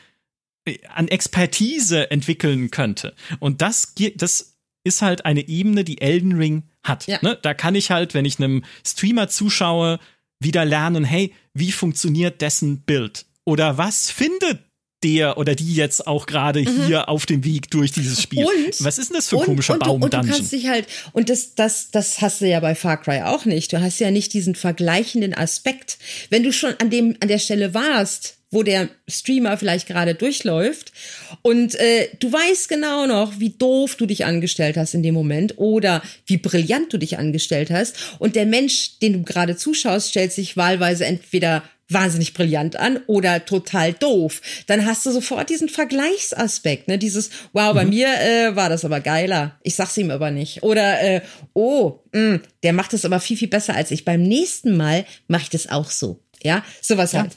A: an Expertise entwickeln könnte. Und das, das ist halt eine Ebene, die Elden Ring hat. Ja. Ne? Da kann ich halt, wenn ich einem Streamer zuschaue, wieder lernen, hey, wie funktioniert dessen Bild? Oder was findet der oder die jetzt auch gerade mhm. hier auf dem Weg durch dieses Spiel. Und, Was ist denn das für ein komischer Baum-Dungeon? Und du kannst
B: dich halt, und das, das, das hast du ja bei Far Cry auch nicht. Du hast ja nicht diesen vergleichenden Aspekt. Wenn du schon an dem, an der Stelle warst, wo der Streamer vielleicht gerade durchläuft und äh, du weißt genau noch, wie doof du dich angestellt hast in dem Moment oder wie brillant du dich angestellt hast und der Mensch, den du gerade zuschaust, stellt sich wahlweise entweder wahnsinnig brillant an oder total doof. Dann hast du sofort diesen Vergleichsaspekt, ne? Dieses, wow, bei mhm. mir äh, war das aber geiler. Ich sag's ihm aber nicht. Oder äh, oh, mh, der macht das aber viel, viel besser als ich. Beim nächsten Mal mache ich das auch so. Ja, sowas ja. halt.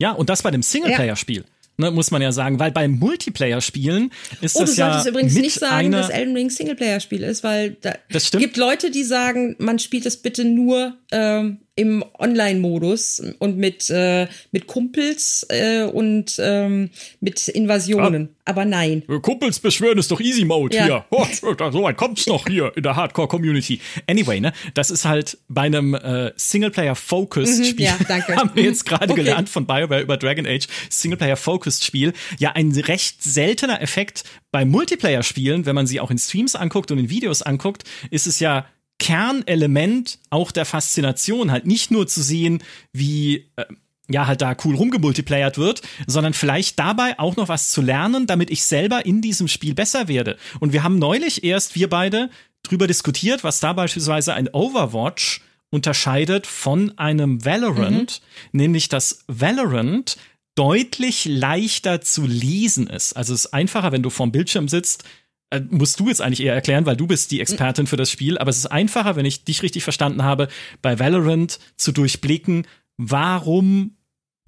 A: Ja, und das bei dem Singleplayer-Spiel. Ne, muss man ja sagen, weil beim Multiplayer-Spielen ist oh, das ja. Du solltest
B: übrigens nicht sagen, dass Elden Ring Singleplayer-Spiel ist, weil da das gibt Leute, die sagen, man spielt es bitte nur ähm, im Online-Modus und mit, äh, mit Kumpels äh, und ähm, mit Invasionen. Ah. Aber nein.
A: Kumpels beschwören ist doch Easy Mode ja. hier. (laughs) Oh, so weit kommt's noch hier in der Hardcore-Community. Anyway, ne, das ist halt bei einem äh, Singleplayer-Focused-Spiel. Mhm, ja, danke. (laughs) haben wir jetzt gerade okay. gelernt von BioWare über Dragon Age. Singleplayer-Focused-Spiel. Ja, ein recht seltener Effekt bei Multiplayer-Spielen, wenn man sie auch in Streams anguckt und in Videos anguckt, ist es ja Kernelement auch der Faszination, halt nicht nur zu sehen, wie äh, ja halt da cool rumgemultiplayert wird, sondern vielleicht dabei auch noch was zu lernen, damit ich selber in diesem Spiel besser werde. Und wir haben neulich erst wir beide drüber diskutiert, was da beispielsweise ein Overwatch unterscheidet von einem Valorant, mhm. nämlich dass Valorant deutlich leichter zu lesen ist. Also es ist einfacher, wenn du vorm Bildschirm sitzt, äh, musst du jetzt eigentlich eher erklären, weil du bist die Expertin für das Spiel, aber es ist einfacher, wenn ich dich richtig verstanden habe, bei Valorant zu durchblicken, warum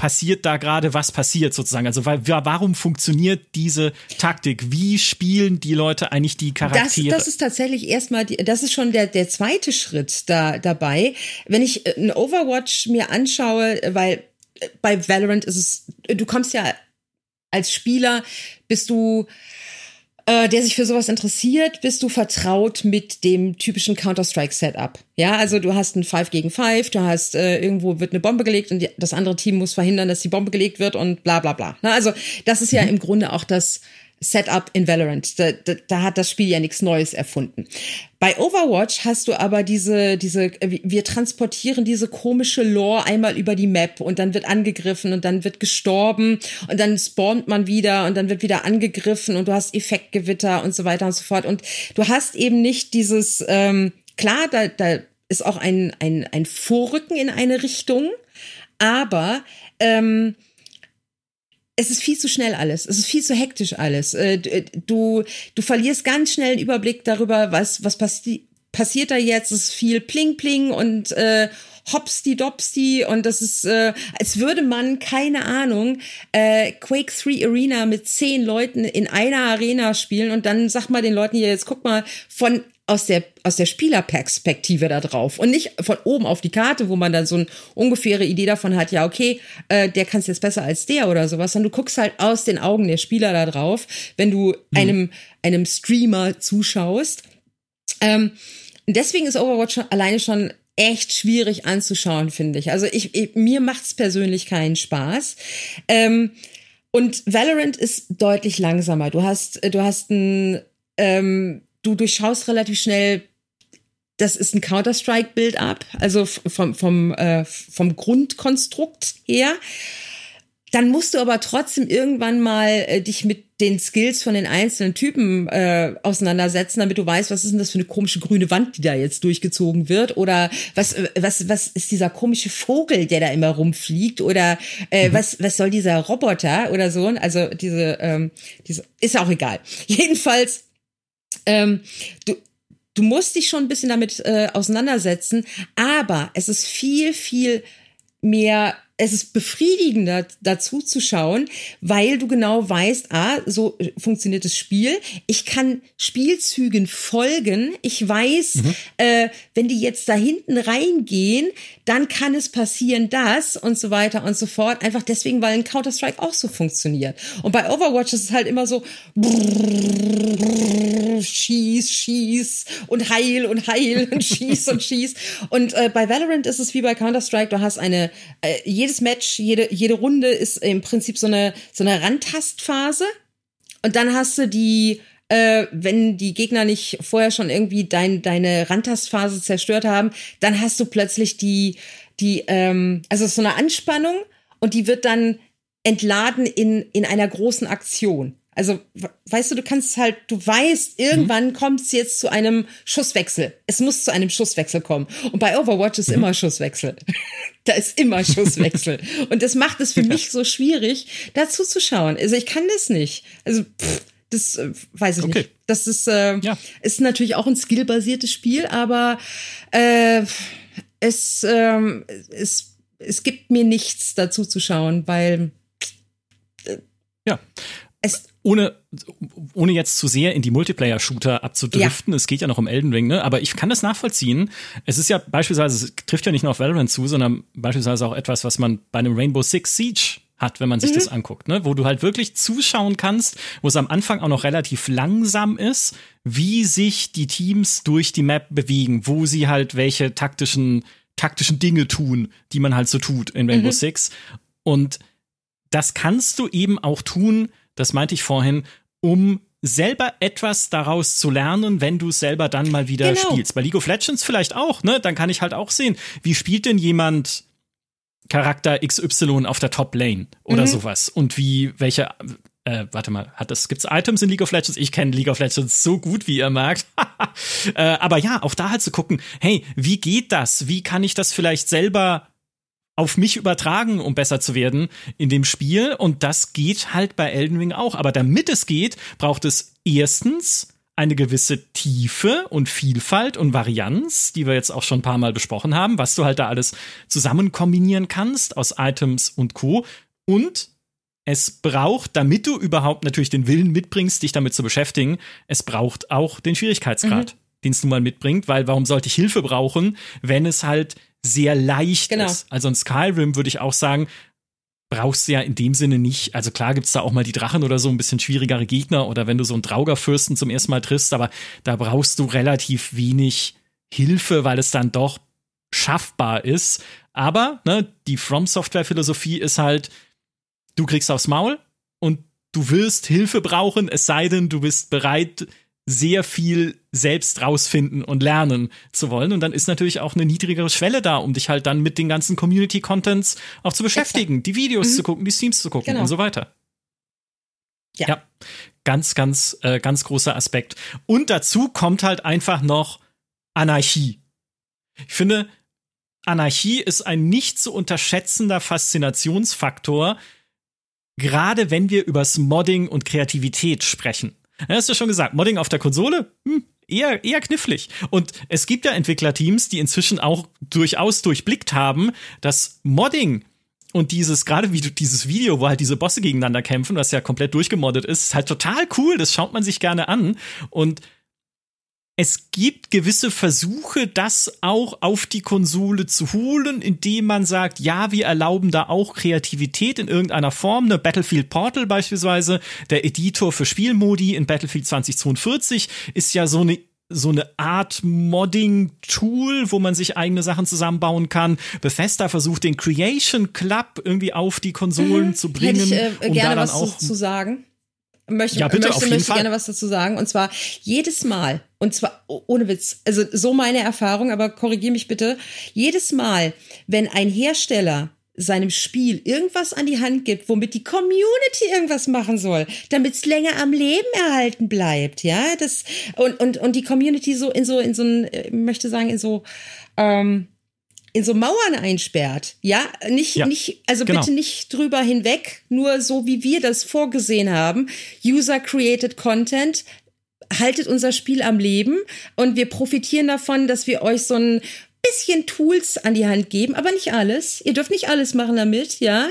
A: passiert da gerade, was passiert sozusagen. Also warum funktioniert diese Taktik? Wie spielen die Leute eigentlich die Charaktere?
B: Das, das ist tatsächlich erstmal, die, das ist schon der, der zweite Schritt da dabei. Wenn ich äh, ein Overwatch mir anschaue, weil äh, bei Valorant ist es, du kommst ja als Spieler, bist du äh, der sich für sowas interessiert, bist du vertraut mit dem typischen Counter-Strike-Setup. Ja, also du hast ein 5 gegen 5, du hast äh, irgendwo wird eine Bombe gelegt und die, das andere Team muss verhindern, dass die Bombe gelegt wird und bla bla bla. Na, also das ist ja mhm. im Grunde auch das Setup in Valorant. Da, da, da hat das Spiel ja nichts Neues erfunden. Bei Overwatch hast du aber diese, diese, wir transportieren diese komische Lore einmal über die Map und dann wird angegriffen und dann wird gestorben und dann spawnt man wieder und dann wird wieder angegriffen und du hast Effektgewitter und so weiter und so fort. Und du hast eben nicht dieses, ähm, klar, da, da ist auch ein, ein, ein Vorrücken in eine Richtung, aber ähm, es ist viel zu schnell alles. Es ist viel zu hektisch alles. Äh, äh, du, du verlierst ganz schnell einen Überblick darüber, was, was passi passiert da jetzt. Es ist viel Pling Pling und äh, Hopsti Dopsti und das ist, äh, als würde man, keine Ahnung, äh, Quake 3 Arena mit zehn Leuten in einer Arena spielen und dann sag mal den Leuten hier, jetzt guck mal, von aus der, aus der Spielerperspektive da drauf und nicht von oben auf die Karte, wo man dann so eine ungefähre Idee davon hat, ja, okay, äh, der kann es jetzt besser als der oder sowas, sondern du guckst halt aus den Augen der Spieler da drauf, wenn du mhm. einem, einem Streamer zuschaust. Ähm, deswegen ist Overwatch alleine schon echt schwierig anzuschauen, finde ich. Also ich, ich mir macht's persönlich keinen Spaß. Ähm, und Valorant ist deutlich langsamer. Du hast, du hast ein ähm, du durchschaust relativ schnell, das ist ein Counter-Strike-Build-up, also vom, vom, äh, vom Grundkonstrukt her. Dann musst du aber trotzdem irgendwann mal äh, dich mit den Skills von den einzelnen Typen äh, auseinandersetzen, damit du weißt, was ist denn das für eine komische grüne Wand, die da jetzt durchgezogen wird oder was äh, was was ist dieser komische Vogel, der da immer rumfliegt oder äh, mhm. was was soll dieser Roboter oder so? Also diese ähm, diese ist auch egal. (laughs) Jedenfalls ähm, du, du musst dich schon ein bisschen damit äh, auseinandersetzen, aber es ist viel, viel mehr es ist befriedigender dazu zu schauen, weil du genau weißt, ah, so funktioniert das Spiel. Ich kann Spielzügen folgen. Ich weiß, mhm. äh, wenn die jetzt da hinten reingehen, dann kann es passieren das und so weiter und so fort. Einfach deswegen, weil ein Counter-Strike auch so funktioniert. Und bei Overwatch ist es halt immer so schieß, schieß und heil und heil und (laughs) schieß und schieß. Und äh, bei Valorant ist es wie bei Counter-Strike, du hast eine, äh, jedes Match, jede, jede Runde ist im Prinzip so eine, so eine Randtastphase. Und dann hast du die, äh, wenn die Gegner nicht vorher schon irgendwie dein, deine Randtastphase zerstört haben, dann hast du plötzlich die, die, ähm, also so eine Anspannung und die wird dann entladen in, in einer großen Aktion. Also, weißt du, du kannst halt, du weißt, irgendwann mhm. kommt es jetzt zu einem Schusswechsel. Es muss zu einem Schusswechsel kommen. Und bei Overwatch ist mhm. immer Schusswechsel. (laughs) da ist immer Schusswechsel. Und das macht es für mich so schwierig, dazu zu schauen. Also, ich kann das nicht. Also, pff, das äh, weiß ich okay. nicht. Das ist, äh, ja. ist natürlich auch ein skillbasiertes Spiel, aber äh, es, äh, es, es gibt mir nichts dazu zu schauen, weil.
A: Äh, ja. Es, ohne, ohne jetzt zu sehr in die Multiplayer-Shooter abzudriften, ja. es geht ja noch um Elden Ring, ne? aber ich kann das nachvollziehen. Es ist ja beispielsweise, es trifft ja nicht nur auf Valorant zu, sondern beispielsweise auch etwas, was man bei einem Rainbow Six Siege hat, wenn man sich mhm. das anguckt, ne? wo du halt wirklich zuschauen kannst, wo es am Anfang auch noch relativ langsam ist, wie sich die Teams durch die Map bewegen, wo sie halt welche taktischen, taktischen Dinge tun, die man halt so tut in Rainbow mhm. Six. Und das kannst du eben auch tun, das meinte ich vorhin, um selber etwas daraus zu lernen, wenn du es selber dann mal wieder genau. spielst. Bei League of Legends vielleicht auch, ne? Dann kann ich halt auch sehen, wie spielt denn jemand Charakter XY auf der Top Lane oder mhm. sowas und wie welche äh, warte mal, hat das gibt's Items in League of Legends? Ich kenne League of Legends so gut, wie ihr merkt. (laughs) äh, aber ja, auch da halt zu gucken, hey, wie geht das? Wie kann ich das vielleicht selber auf mich übertragen, um besser zu werden in dem Spiel. Und das geht halt bei Elden Ring auch. Aber damit es geht, braucht es erstens eine gewisse Tiefe und Vielfalt und Varianz, die wir jetzt auch schon ein paar Mal besprochen haben, was du halt da alles zusammen kombinieren kannst aus Items und Co. Und es braucht, damit du überhaupt natürlich den Willen mitbringst, dich damit zu beschäftigen, es braucht auch den Schwierigkeitsgrad, mhm. den es nun mal mitbringt, weil warum sollte ich Hilfe brauchen, wenn es halt sehr leicht genau. ist? Also in Skyrim würde ich auch sagen, brauchst du ja in dem Sinne nicht. Also klar gibt's da auch mal die Drachen oder so ein bisschen schwierigere Gegner oder wenn du so einen Draugerfürsten zum ersten Mal triffst, aber da brauchst du relativ wenig Hilfe, weil es dann doch schaffbar ist. Aber ne, die From Software Philosophie ist halt, du kriegst aufs Maul und du wirst Hilfe brauchen, es sei denn, du bist bereit, sehr viel selbst rausfinden und lernen zu wollen. Und dann ist natürlich auch eine niedrigere Schwelle da, um dich halt dann mit den ganzen Community-Contents auch zu beschäftigen, Exakt. die Videos mhm. zu gucken, die Streams zu gucken genau. und so weiter. Ja. ja. Ganz, ganz, äh, ganz großer Aspekt. Und dazu kommt halt einfach noch Anarchie. Ich finde, Anarchie ist ein nicht zu unterschätzender Faszinationsfaktor, gerade wenn wir übers Modding und Kreativität sprechen. Hast du schon gesagt, Modding auf der Konsole? Hm, eher, eher knifflig. Und es gibt ja Entwicklerteams, die inzwischen auch durchaus durchblickt haben, dass Modding und dieses, gerade wie dieses Video, wo halt diese Bosse gegeneinander kämpfen, was ja komplett durchgemoddet ist, ist halt total cool. Das schaut man sich gerne an. Und es gibt gewisse Versuche, das auch auf die Konsole zu holen, indem man sagt, ja, wir erlauben da auch Kreativität in irgendeiner Form. Eine Battlefield Portal beispielsweise, der Editor für Spielmodi in Battlefield 2042 ist ja so eine so eine Art Modding-Tool, wo man sich eigene Sachen zusammenbauen kann. Bethesda versucht den Creation Club irgendwie auf die Konsolen mhm. zu bringen.
B: Hätte ich äh, um gerne was auch zu sagen möchte, ja, bitte, möchte, möchte gerne was dazu sagen. Und zwar jedes Mal, und zwar ohne Witz, also so meine Erfahrung, aber korrigier mich bitte, jedes Mal, wenn ein Hersteller seinem Spiel irgendwas an die Hand gibt, womit die Community irgendwas machen soll, damit es länger am Leben erhalten bleibt, ja, das und und und die Community so in so in so ein, ich möchte sagen in so ähm, in so Mauern einsperrt. Ja, nicht, ja, nicht, also genau. bitte nicht drüber hinweg, nur so wie wir das vorgesehen haben. User-created Content haltet unser Spiel am Leben und wir profitieren davon, dass wir euch so ein bisschen Tools an die Hand geben, aber nicht alles. Ihr dürft nicht alles machen damit, ja.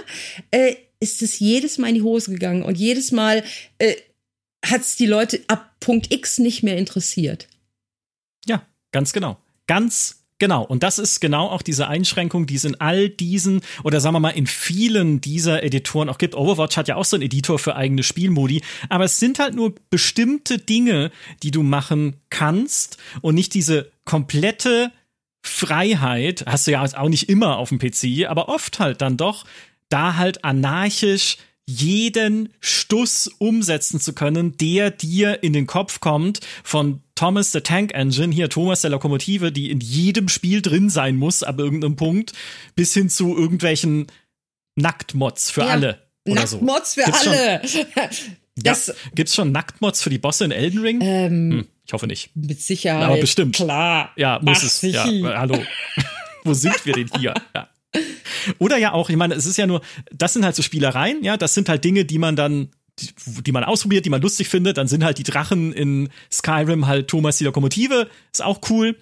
B: Äh, ist es jedes Mal in die Hose gegangen und jedes Mal äh, hat es die Leute ab Punkt X nicht mehr interessiert.
A: Ja, ganz genau. Ganz Genau, und das ist genau auch diese Einschränkung, die es in all diesen oder sagen wir mal in vielen dieser Editoren auch gibt. Overwatch hat ja auch so einen Editor für eigene Spielmodi, aber es sind halt nur bestimmte Dinge, die du machen kannst und nicht diese komplette Freiheit, hast du ja auch nicht immer auf dem PC, aber oft halt dann doch, da halt anarchisch jeden Stuss umsetzen zu können, der dir in den Kopf kommt von Thomas the Tank Engine, hier Thomas der Lokomotive, die in jedem Spiel drin sein muss, ab irgendeinem Punkt, bis hin zu irgendwelchen Nacktmods für ja, alle.
B: Nacktmods so. für Gibt's alle.
A: Das ja, gibt's schon Nacktmods für die Bosse in Elden Ring? Ähm, hm, ich hoffe nicht.
B: Mit Sicherheit.
A: Aber bestimmt.
B: Klar.
A: Ja, muss Ach, es. Ja, (laughs) hallo. (laughs) Wo sind wir denn hier? Ja. Oder ja auch, ich meine, es ist ja nur, das sind halt so Spielereien, ja, das sind halt Dinge, die man dann die, die man ausprobiert, die man lustig findet, dann sind halt die Drachen in Skyrim halt Thomas die Lokomotive, ist auch cool.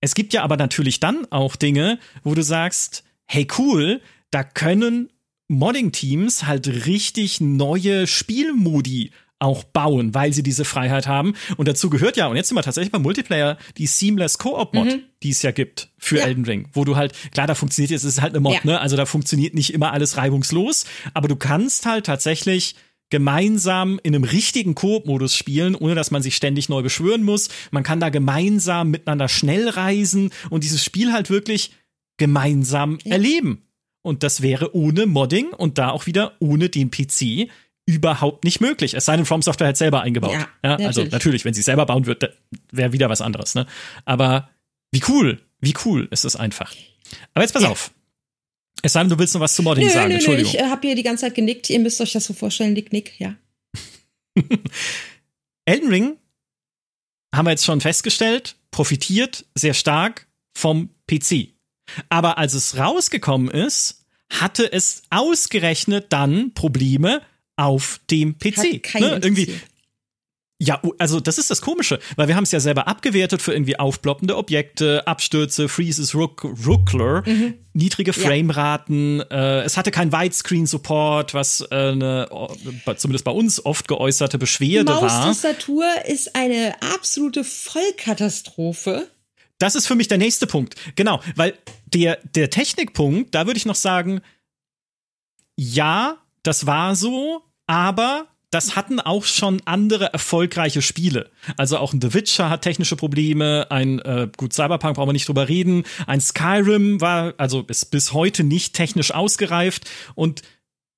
A: Es gibt ja aber natürlich dann auch Dinge, wo du sagst, hey cool, da können Modding-Teams halt richtig neue Spielmodi auch bauen, weil sie diese Freiheit haben. Und dazu gehört ja, und jetzt sind wir tatsächlich beim Multiplayer, die Seamless Co-op-Mod, mhm. die es ja gibt für ja. Elden Ring, wo du halt, klar, da funktioniert jetzt, es ist halt eine Mod, ja. ne? Also da funktioniert nicht immer alles reibungslos, aber du kannst halt tatsächlich gemeinsam in einem richtigen Koop-Modus spielen, ohne dass man sich ständig neu beschwören muss. Man kann da gemeinsam miteinander schnell reisen und dieses Spiel halt wirklich gemeinsam ja. erleben. Und das wäre ohne Modding und da auch wieder ohne den PC überhaupt nicht möglich. Es sei denn, From Software hat selber eingebaut. Ja, ja also natürlich. Also natürlich, wenn sie selber bauen wird, wäre wieder was anderes. Ne? Aber wie cool, wie cool ist das einfach. Aber jetzt pass ja. auf. Es sei denn, du willst noch was zu Modding nö, sagen. Nö, Entschuldigung.
B: Nö, ich äh, habe hier die ganze Zeit genickt. Ihr müsst euch das so vorstellen. Nick, nick, ja. (laughs)
A: Elden Ring haben wir jetzt schon festgestellt, profitiert sehr stark vom PC. Aber als es rausgekommen ist, hatte es ausgerechnet dann Probleme auf dem PC.
B: ne?
A: Irgendwie Ja, also das ist das Komische, weil wir haben es ja selber abgewertet für irgendwie aufploppende Objekte, Abstürze, Freezes, Rook, Rookler, mhm. niedrige Frameraten. Ja. Äh, es hatte kein Widescreen-Support, was äh, eine, zumindest bei uns oft geäußerte Beschwerde war.
B: Maustastatur ist eine absolute Vollkatastrophe.
A: Das ist für mich der nächste Punkt. Genau, weil der, der Technikpunkt, da würde ich noch sagen, ja, das war so, aber das hatten auch schon andere erfolgreiche Spiele. Also auch ein The Witcher hat technische Probleme, ein äh, gut Cyberpunk brauchen wir nicht drüber reden, ein Skyrim war also ist bis heute nicht technisch ausgereift. Und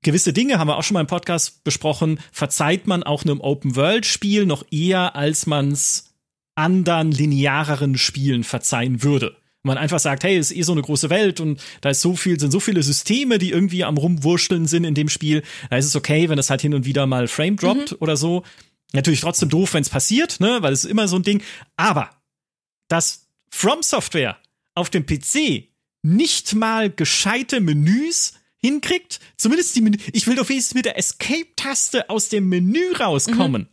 A: gewisse Dinge haben wir auch schon mal im Podcast besprochen, verzeiht man auch einem Open World Spiel noch eher als man's anderen lineareren Spielen verzeihen würde man einfach sagt, hey, es ist eh so eine große Welt und da ist so viel, sind so viele Systeme, die irgendwie am rumwurschteln sind in dem Spiel. Da ist es okay, wenn es halt hin und wieder mal Frame droppt mhm. oder so. Natürlich trotzdem doof, wenn es passiert, ne, weil es ist immer so ein Ding. Aber dass From Software auf dem PC nicht mal gescheite Menüs hinkriegt, zumindest die Menü, ich will doch wenigstens mit der Escape-Taste aus dem Menü rauskommen. Mhm.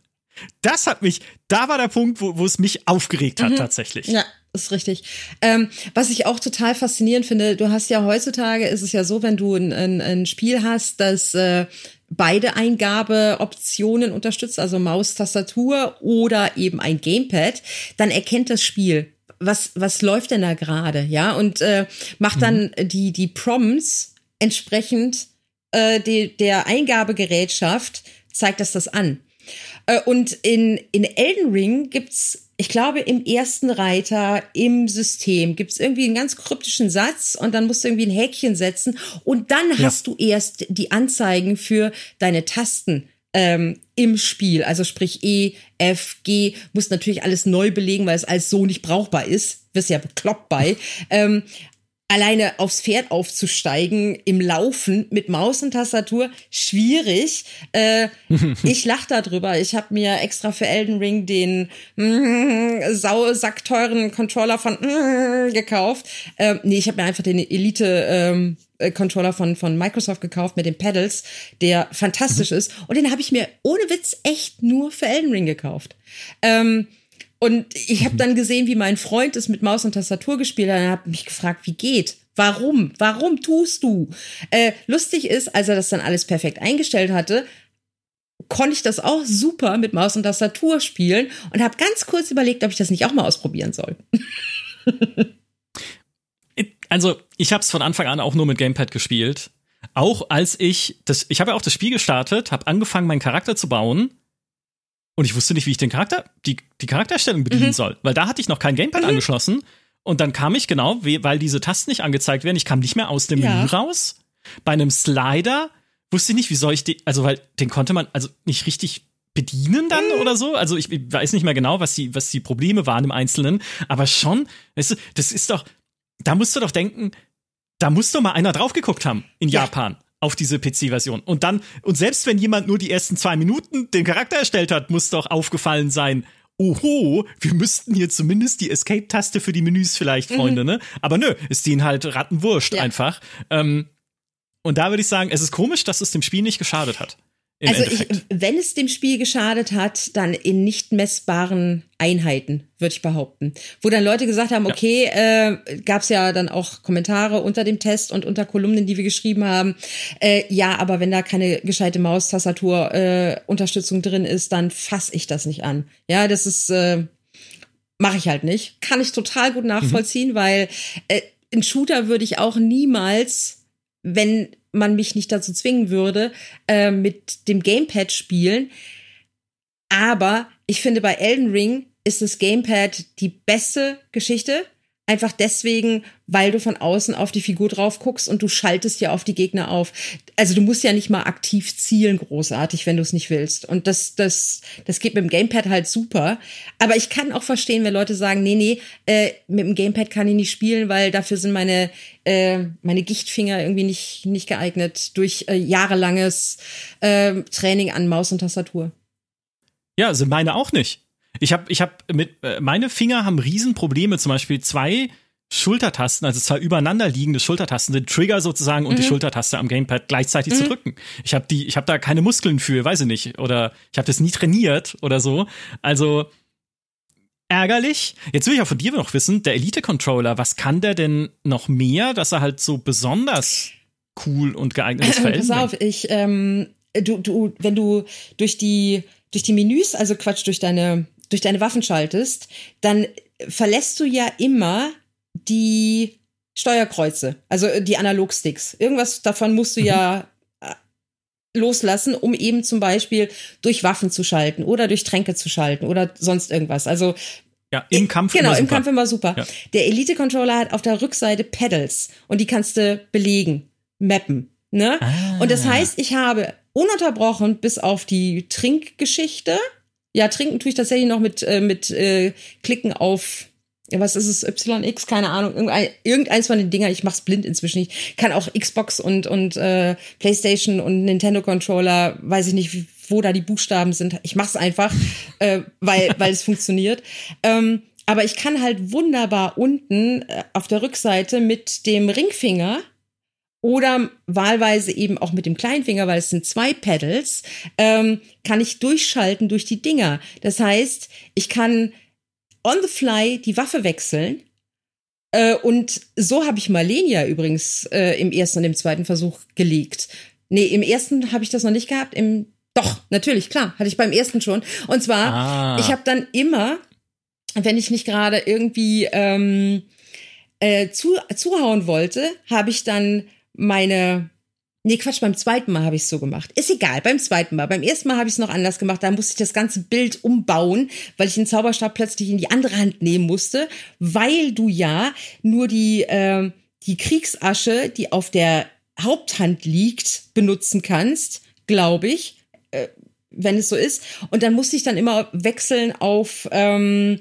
A: Das hat mich, da war der Punkt, wo, wo es mich aufgeregt hat, mhm. tatsächlich.
B: Ja, ist richtig. Ähm, was ich auch total faszinierend finde, du hast ja heutzutage, ist es ja so, wenn du ein, ein, ein Spiel hast, das äh, beide Eingabeoptionen unterstützt, also Maus, Tastatur oder eben ein Gamepad, dann erkennt das Spiel, was, was läuft denn da gerade, ja, und äh, macht dann mhm. die, die Prompts entsprechend äh, die, der Eingabegerätschaft, zeigt das das an. Äh, und in, in Elden Ring gibt's ich glaube, im ersten Reiter im System gibt es irgendwie einen ganz kryptischen Satz und dann musst du irgendwie ein Häkchen setzen und dann ja. hast du erst die Anzeigen für deine Tasten ähm, im Spiel. Also sprich E, F, G, musst natürlich alles neu belegen, weil es alles so nicht brauchbar ist. Wirst ja bekloppt bei. (laughs) Ähm, alleine aufs Pferd aufzusteigen im Laufen mit Maus und Tastatur schwierig. Äh, ich lach darüber. Ich habe mir extra für Elden Ring den mm, sauteuren Controller von mm, gekauft. Ähm, nee, ich habe mir einfach den Elite ähm, äh, Controller von von Microsoft gekauft mit den Pedals, der fantastisch mhm. ist und den habe ich mir ohne Witz echt nur für Elden Ring gekauft. Ähm, und ich habe dann gesehen, wie mein Freund es mit Maus und Tastatur gespielt hat und habe mich gefragt, wie geht? Warum? Warum tust du? Äh, lustig ist, als er das dann alles perfekt eingestellt hatte, konnte ich das auch super mit Maus und Tastatur spielen und habe ganz kurz überlegt, ob ich das nicht auch mal ausprobieren soll. (laughs)
A: also, ich habe es von Anfang an auch nur mit Gamepad gespielt. Auch als ich das, ich habe ja auch das Spiel gestartet, habe angefangen, meinen Charakter zu bauen und ich wusste nicht, wie ich den Charakter, die, die Charakterstellung bedienen mhm. soll, weil da hatte ich noch kein Gamepad mhm. angeschlossen. Und dann kam ich genau, weil diese Tasten nicht angezeigt werden, ich kam nicht mehr aus dem ja. Menü raus. Bei einem Slider wusste ich nicht, wie soll ich den, also weil den konnte man also nicht richtig bedienen dann mhm. oder so. Also ich weiß nicht mehr genau, was die, was die Probleme waren im Einzelnen, aber schon, weißt du, das ist doch, da musst du doch denken, da muss doch mal einer drauf geguckt haben in ja. Japan auf diese PC-Version. Und dann, und selbst wenn jemand nur die ersten zwei Minuten den Charakter erstellt hat, muss doch aufgefallen sein, oho, wir müssten hier zumindest die Escape-Taste für die Menüs vielleicht, mhm. Freunde, mhm. ne? Aber nö, ist denen halt rattenwurscht ja. einfach. Ähm, und da würde ich sagen, es ist komisch, dass es dem Spiel nicht geschadet hat
B: also ich, wenn es dem Spiel geschadet hat, dann in nicht messbaren Einheiten, würde ich behaupten. Wo dann Leute gesagt haben, okay, ja. äh, gab es ja dann auch Kommentare unter dem Test und unter Kolumnen, die wir geschrieben haben. Äh, ja, aber wenn da keine gescheite Maustastatur äh, Unterstützung drin ist, dann fasse ich das nicht an. Ja, das ist äh, mache ich halt nicht. Kann ich total gut nachvollziehen, mhm. weil äh, ein Shooter würde ich auch niemals, wenn man mich nicht dazu zwingen würde, äh, mit dem Gamepad spielen. Aber ich finde, bei Elden Ring ist das Gamepad die beste Geschichte, Einfach deswegen, weil du von außen auf die Figur drauf guckst und du schaltest ja auf die Gegner auf. Also du musst ja nicht mal aktiv zielen, großartig, wenn du es nicht willst. Und das, das, das geht mit dem Gamepad halt super. Aber ich kann auch verstehen, wenn Leute sagen, nee, nee, äh, mit dem Gamepad kann ich nicht spielen, weil dafür sind meine, äh, meine Gichtfinger irgendwie nicht, nicht geeignet durch äh, jahrelanges äh, Training an Maus und Tastatur.
A: Ja, sind meine auch nicht. Ich habe ich hab mit, äh, meine Finger haben Riesenprobleme, zum Beispiel zwei Schultertasten, also zwei übereinander liegende Schultertasten, den Trigger sozusagen und die mhm. Schultertaste am Gamepad gleichzeitig mhm. zu drücken. Ich habe die, ich habe da keine Muskeln für, weiß ich nicht, oder ich habe das nie trainiert oder so. Also ärgerlich. Jetzt will ich auch von dir noch wissen, der Elite Controller, was kann der denn noch mehr, dass er halt so besonders cool und geeignet ist (laughs) für
B: Pass auf, ich ähm, du du wenn du durch die durch die Menüs, also Quatsch, durch deine durch deine Waffen schaltest, dann verlässt du ja immer die Steuerkreuze, also äh, die Analogsticks. Irgendwas davon musst du mhm. ja äh, loslassen, um eben zum Beispiel durch Waffen zu schalten oder durch Tränke zu schalten oder sonst irgendwas. Also
A: ja, im Kampf
B: genau, immer super. im Kampf immer super. Ja. Der Elite Controller hat auf der Rückseite Pedals und die kannst du belegen, mappen. Ne? Ah. Und das heißt, ich habe ununterbrochen bis auf die Trinkgeschichte. Ja, trinken tue ich tatsächlich noch mit, äh, mit äh, Klicken auf was ist es, YX, keine Ahnung, irgendein, irgendeins von den Dingern, ich mach's blind inzwischen. Ich kann auch Xbox und, und äh, Playstation und Nintendo Controller, weiß ich nicht, wo da die Buchstaben sind. Ich mach's einfach, (laughs) äh, weil, weil es funktioniert. Ähm, aber ich kann halt wunderbar unten äh, auf der Rückseite mit dem Ringfinger oder wahlweise eben auch mit dem Kleinfinger, weil es sind zwei Pedals, ähm, kann ich durchschalten durch die Dinger. Das heißt, ich kann on the fly die Waffe wechseln. Äh, und so habe ich Malenia übrigens äh, im ersten und im zweiten Versuch gelegt. Nee, im ersten habe ich das noch nicht gehabt. Im doch, natürlich, klar, hatte ich beim ersten schon. Und zwar, ah. ich habe dann immer, wenn ich nicht gerade irgendwie ähm, äh, zu, zuhauen wollte, habe ich dann meine Nee, Quatsch, beim zweiten Mal habe ich es so gemacht. Ist egal, beim zweiten Mal. Beim ersten Mal habe ich es noch anders gemacht. Da musste ich das ganze Bild umbauen, weil ich den Zauberstab plötzlich in die andere Hand nehmen musste, weil du ja nur die, äh, die Kriegsasche, die auf der Haupthand liegt, benutzen kannst, glaube ich, äh, wenn es so ist. Und dann musste ich dann immer wechseln auf ähm,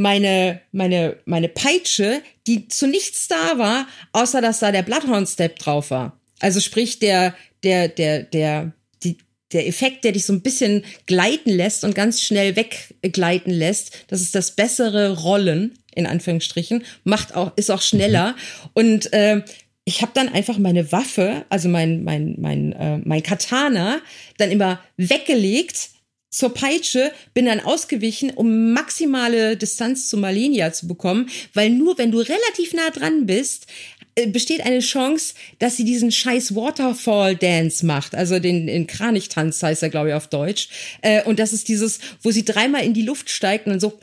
B: meine, meine, meine Peitsche, die zu nichts da war, außer dass da der Bloodhound-Step drauf war. Also sprich, der, der, der, der, die, der Effekt, der dich so ein bisschen gleiten lässt und ganz schnell weggleiten lässt, das ist das bessere Rollen, in Anführungsstrichen, macht auch, ist auch schneller. Mhm. Und äh, ich habe dann einfach meine Waffe, also mein, mein, mein, äh, mein Katana, dann immer weggelegt zur Peitsche, bin dann ausgewichen, um maximale Distanz zu Malenia zu bekommen, weil nur wenn du relativ nah dran bist, äh, besteht eine Chance, dass sie diesen scheiß Waterfall Dance macht, also den, den Kranichtanz heißt er, glaube ich, auf Deutsch. Äh, und das ist dieses, wo sie dreimal in die Luft steigt und so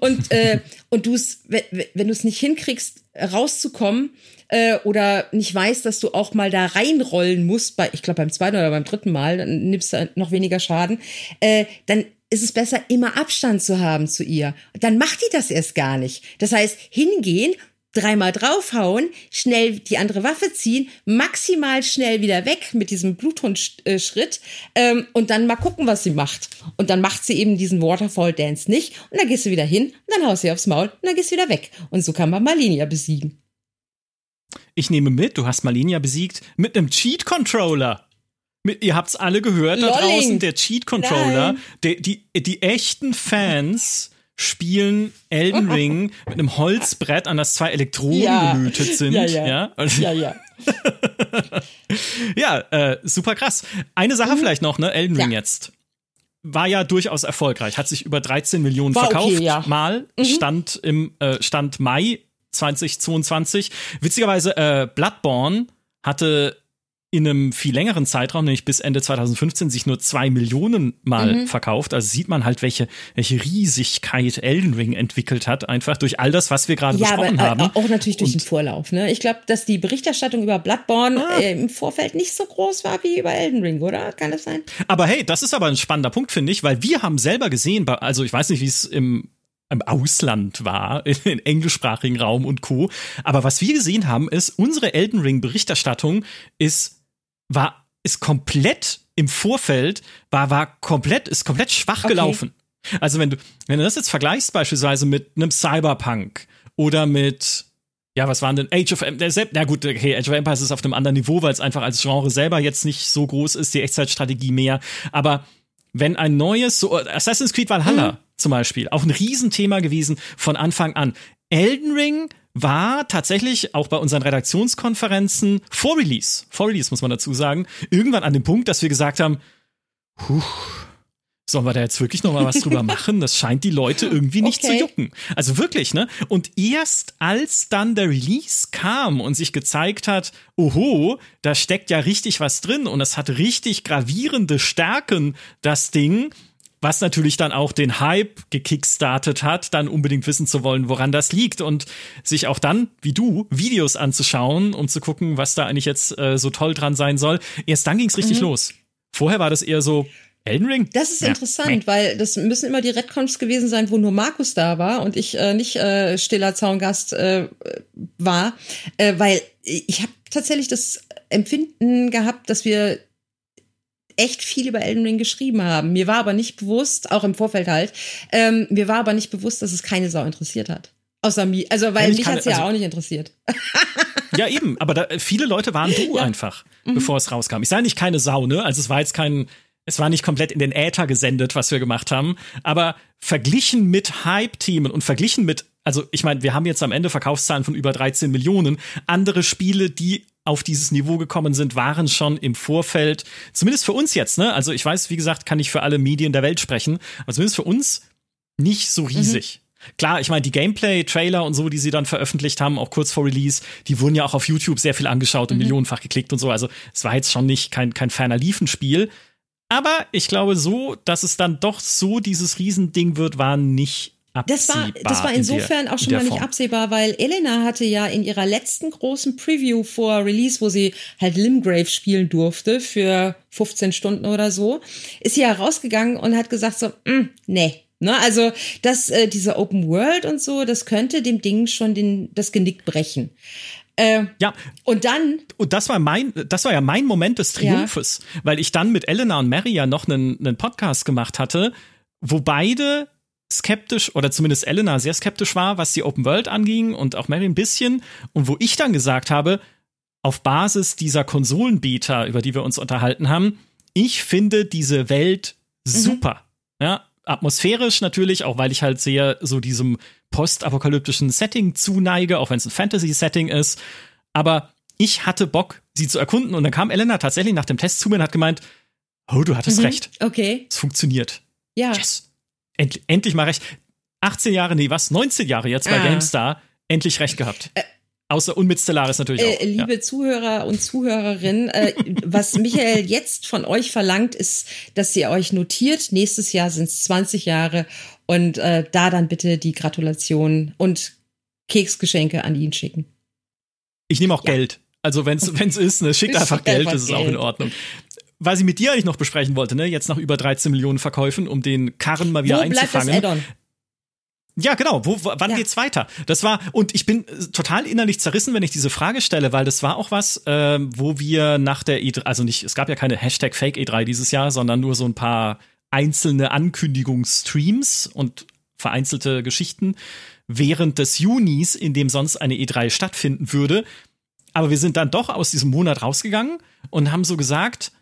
B: und äh, und du es, wenn, du es nicht hinkriegst, rauszukommen äh, oder nicht weißt, dass du auch mal da reinrollen musst, bei, ich glaube beim zweiten oder beim dritten Mal, dann nimmst du noch weniger Schaden, äh, dann ist es besser, immer Abstand zu haben zu ihr. Dann macht die das erst gar nicht. Das heißt, hingehen dreimal draufhauen, schnell die andere Waffe ziehen, maximal schnell wieder weg mit diesem Bluthundschritt ähm, und dann mal gucken, was sie macht. Und dann macht sie eben diesen Waterfall Dance nicht und dann gehst du wieder hin und dann haust du sie aufs Maul und dann gehst du wieder weg. Und so kann man Malinia besiegen.
A: Ich nehme mit, du hast Malinia besiegt mit einem Cheat Controller. Mit, ihr habt's alle gehört Lolling. da draußen, der Cheat Controller, die, die, die echten Fans spielen Elden (laughs) Ring mit einem Holzbrett, an das zwei Elektroden ja. gelötet sind. Ja, ja. Ja,
B: also, ja. ja. (laughs)
A: ja äh, super krass. Eine Sache mhm. vielleicht noch, ne? Elden Ring ja. jetzt. War ja durchaus erfolgreich, hat sich über 13 Millionen War verkauft okay, ja. mal, mhm. stand im äh, Stand Mai 2022. Witzigerweise, äh, Bloodborne hatte in einem viel längeren Zeitraum, nämlich bis Ende 2015, sich nur zwei Millionen Mal mhm. verkauft. Also sieht man halt, welche, welche Riesigkeit Elden Ring entwickelt hat, einfach durch all das, was wir gerade ja, besprochen aber, äh, haben.
B: Auch natürlich durch Und, den Vorlauf. Ne? Ich glaube, dass die Berichterstattung über Bloodborne ah. äh, im Vorfeld nicht so groß war wie über Elden Ring, oder? Kann das sein?
A: Aber hey, das ist aber ein spannender Punkt, finde ich, weil wir haben selber gesehen, also ich weiß nicht, wie es im im Ausland war, (laughs) in englischsprachigen Raum und Co. Aber was wir gesehen haben, ist, unsere Elden Ring Berichterstattung ist war, ist komplett im Vorfeld, war, war komplett, ist komplett schwach okay. gelaufen. Also wenn du, wenn du das jetzt vergleichst beispielsweise mit einem Cyberpunk oder mit, ja, was waren denn Age of Empires, na gut, okay, Age of Empires ist auf einem anderen Niveau, weil es einfach als Genre selber jetzt nicht so groß ist, die Echtzeitstrategie mehr, aber wenn ein neues, so Assassin's Creed Valhalla mhm. zum Beispiel, auch ein Riesenthema gewesen von Anfang an. Elden Ring war tatsächlich auch bei unseren Redaktionskonferenzen vor Release, vor Release muss man dazu sagen, irgendwann an dem Punkt, dass wir gesagt haben, Puh, sollen wir da jetzt wirklich noch mal was drüber (laughs) machen? Das scheint die Leute irgendwie nicht okay. zu jucken. Also wirklich, ne? Und erst als dann der Release kam und sich gezeigt hat, oho, da steckt ja richtig was drin und es hat richtig gravierende Stärken, das Ding, was natürlich dann auch den Hype gekickstartet hat, dann unbedingt wissen zu wollen, woran das liegt und sich auch dann, wie du, Videos anzuschauen, um zu gucken, was da eigentlich jetzt äh, so toll dran sein soll. Erst dann ging's richtig mhm. los. Vorher war das eher so, Elden Ring?
B: Das ist ja. interessant, weil das müssen immer die Redcons gewesen sein, wo nur Markus da war und ich äh, nicht äh, stiller Zaungast äh, war, äh, weil ich habe tatsächlich das Empfinden gehabt, dass wir echt viel über Elden Ring geschrieben haben. Mir war aber nicht bewusst, auch im Vorfeld halt, ähm, mir war aber nicht bewusst, dass es keine Sau interessiert hat. Außer mir, also weil ja, mich hat es ja also, auch nicht interessiert. (laughs)
A: Ja, eben, aber da, viele Leute waren du ja. einfach, mhm. bevor es rauskam. Ich sage nicht keine Sau, ne? Also es war jetzt kein, es war nicht komplett in den Äther gesendet, was wir gemacht haben, aber verglichen mit Hype-Teamen und verglichen mit, also ich meine, wir haben jetzt am Ende Verkaufszahlen von über 13 Millionen. Andere Spiele, die auf dieses Niveau gekommen sind, waren schon im Vorfeld, zumindest für uns jetzt, ne? Also ich weiß, wie gesagt, kann ich für alle Medien der Welt sprechen, aber zumindest für uns nicht so riesig. Mhm. Klar, ich meine, die Gameplay-Trailer und so, die sie dann veröffentlicht haben, auch kurz vor Release, die wurden ja auch auf YouTube sehr viel angeschaut und mhm. millionenfach geklickt und so. Also es war jetzt schon nicht kein, kein ferner Liefenspiel. Aber ich glaube so, dass es dann doch so dieses Riesending wird, war nicht
B: das war, das war insofern in der, auch schon mal nicht absehbar, weil Elena hatte ja in ihrer letzten großen Preview vor Release, wo sie halt Limgrave spielen durfte für 15 Stunden oder so, ist sie ja rausgegangen und hat gesagt so, mm, nee, Ne, also das, äh, diese Open World und so, das könnte dem Ding schon den, das Genick brechen. Äh,
A: ja.
B: Und dann.
A: Und das war mein, das war ja mein Moment des Triumphes, ja. weil ich dann mit Elena und Mary ja noch einen, einen Podcast gemacht hatte, wo beide skeptisch oder zumindest Elena sehr skeptisch war, was die Open World anging und auch Mary ein bisschen und wo ich dann gesagt habe, auf Basis dieser Konsolenbeta, über die wir uns unterhalten haben, ich finde diese Welt mhm. super. Mhm. Ja, atmosphärisch natürlich, auch weil ich halt sehr so diesem postapokalyptischen Setting zuneige, auch wenn es ein Fantasy-Setting ist. Aber ich hatte Bock, sie zu erkunden. Und dann kam Elena tatsächlich nach dem Test zu mir und hat gemeint, oh, du hattest mhm. recht.
B: Okay.
A: Es funktioniert.
B: Ja.
A: Yes. End endlich mal recht. 18 Jahre, nee, was? 19 Jahre jetzt bei ah. GameStar. Endlich recht gehabt. Äh, Außer und mit Stellaris natürlich auch.
B: Äh, liebe ja. Zuhörer und Zuhörerinnen, äh, was Michael jetzt von euch verlangt, ist, dass ihr euch notiert. Nächstes Jahr sind es 20 Jahre und äh, da dann bitte die Gratulation und Keksgeschenke an ihn schicken.
A: Ich nehme auch ja. Geld. Also wenn es (laughs) ist, ne, schickt einfach Geld, das ist Geld. auch in Ordnung. Was ich mit dir eigentlich noch besprechen wollte, ne, jetzt nach über 13 Millionen Verkäufen, um den Karren mal wieder Wo einzufangen. Bleibt das Add-on? Ja, genau. Wo, wann ja. geht's weiter? Das war und ich bin äh, total innerlich zerrissen, wenn ich diese Frage stelle, weil das war auch was, äh, wo wir nach der E3, also nicht, es gab ja keine Hashtag Fake E3 dieses Jahr, sondern nur so ein paar einzelne Ankündigungsstreams und vereinzelte Geschichten während des Junis, in dem sonst eine E3 stattfinden würde. Aber wir sind dann doch aus diesem Monat rausgegangen und haben so gesagt,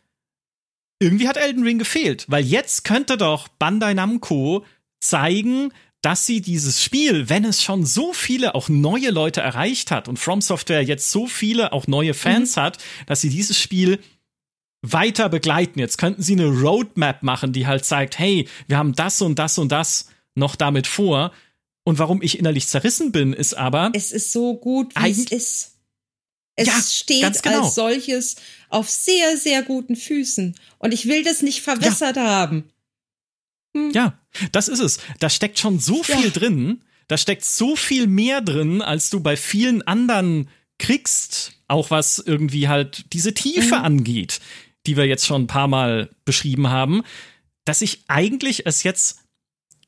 A: irgendwie hat Elden Ring gefehlt, weil jetzt könnte doch Bandai Namco zeigen, dass sie dieses Spiel, wenn es schon so viele auch neue Leute erreicht hat und From Software jetzt so viele auch neue Fans mhm. hat, dass sie dieses Spiel weiter begleiten. Jetzt könnten sie eine Roadmap machen, die halt zeigt, hey, wir haben das und das und das noch damit vor. Und warum ich innerlich zerrissen bin, ist aber.
B: Es ist so gut, wie es ist. Es ja, steht genau. als solches auf sehr, sehr guten Füßen. Und ich will das nicht verwässert ja. haben.
A: Hm. Ja, das ist es. Da steckt schon so viel ja. drin. Da steckt so viel mehr drin, als du bei vielen anderen kriegst. Auch was irgendwie halt diese Tiefe mhm. angeht, die wir jetzt schon ein paar Mal beschrieben haben, dass ich eigentlich es jetzt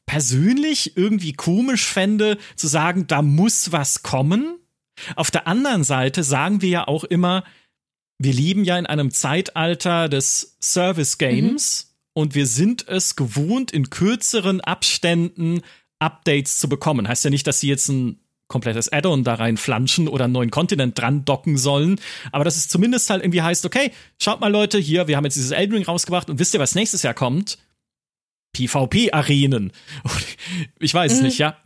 A: persönlich irgendwie komisch fände, zu sagen, da muss was kommen. Auf der anderen Seite sagen wir ja auch immer, wir leben ja in einem Zeitalter des Service Games. Mhm und wir sind es gewohnt, in kürzeren Abständen Updates zu bekommen. Heißt ja nicht, dass sie jetzt ein komplettes Add-on da rein flanschen oder einen neuen Kontinent dran docken sollen. Aber dass es zumindest halt irgendwie heißt, okay, schaut mal Leute, hier, wir haben jetzt dieses Elden Ring rausgebracht und wisst ihr, was nächstes Jahr kommt? PvP-Arenen. (laughs) Ich weiß es mhm. nicht, ja.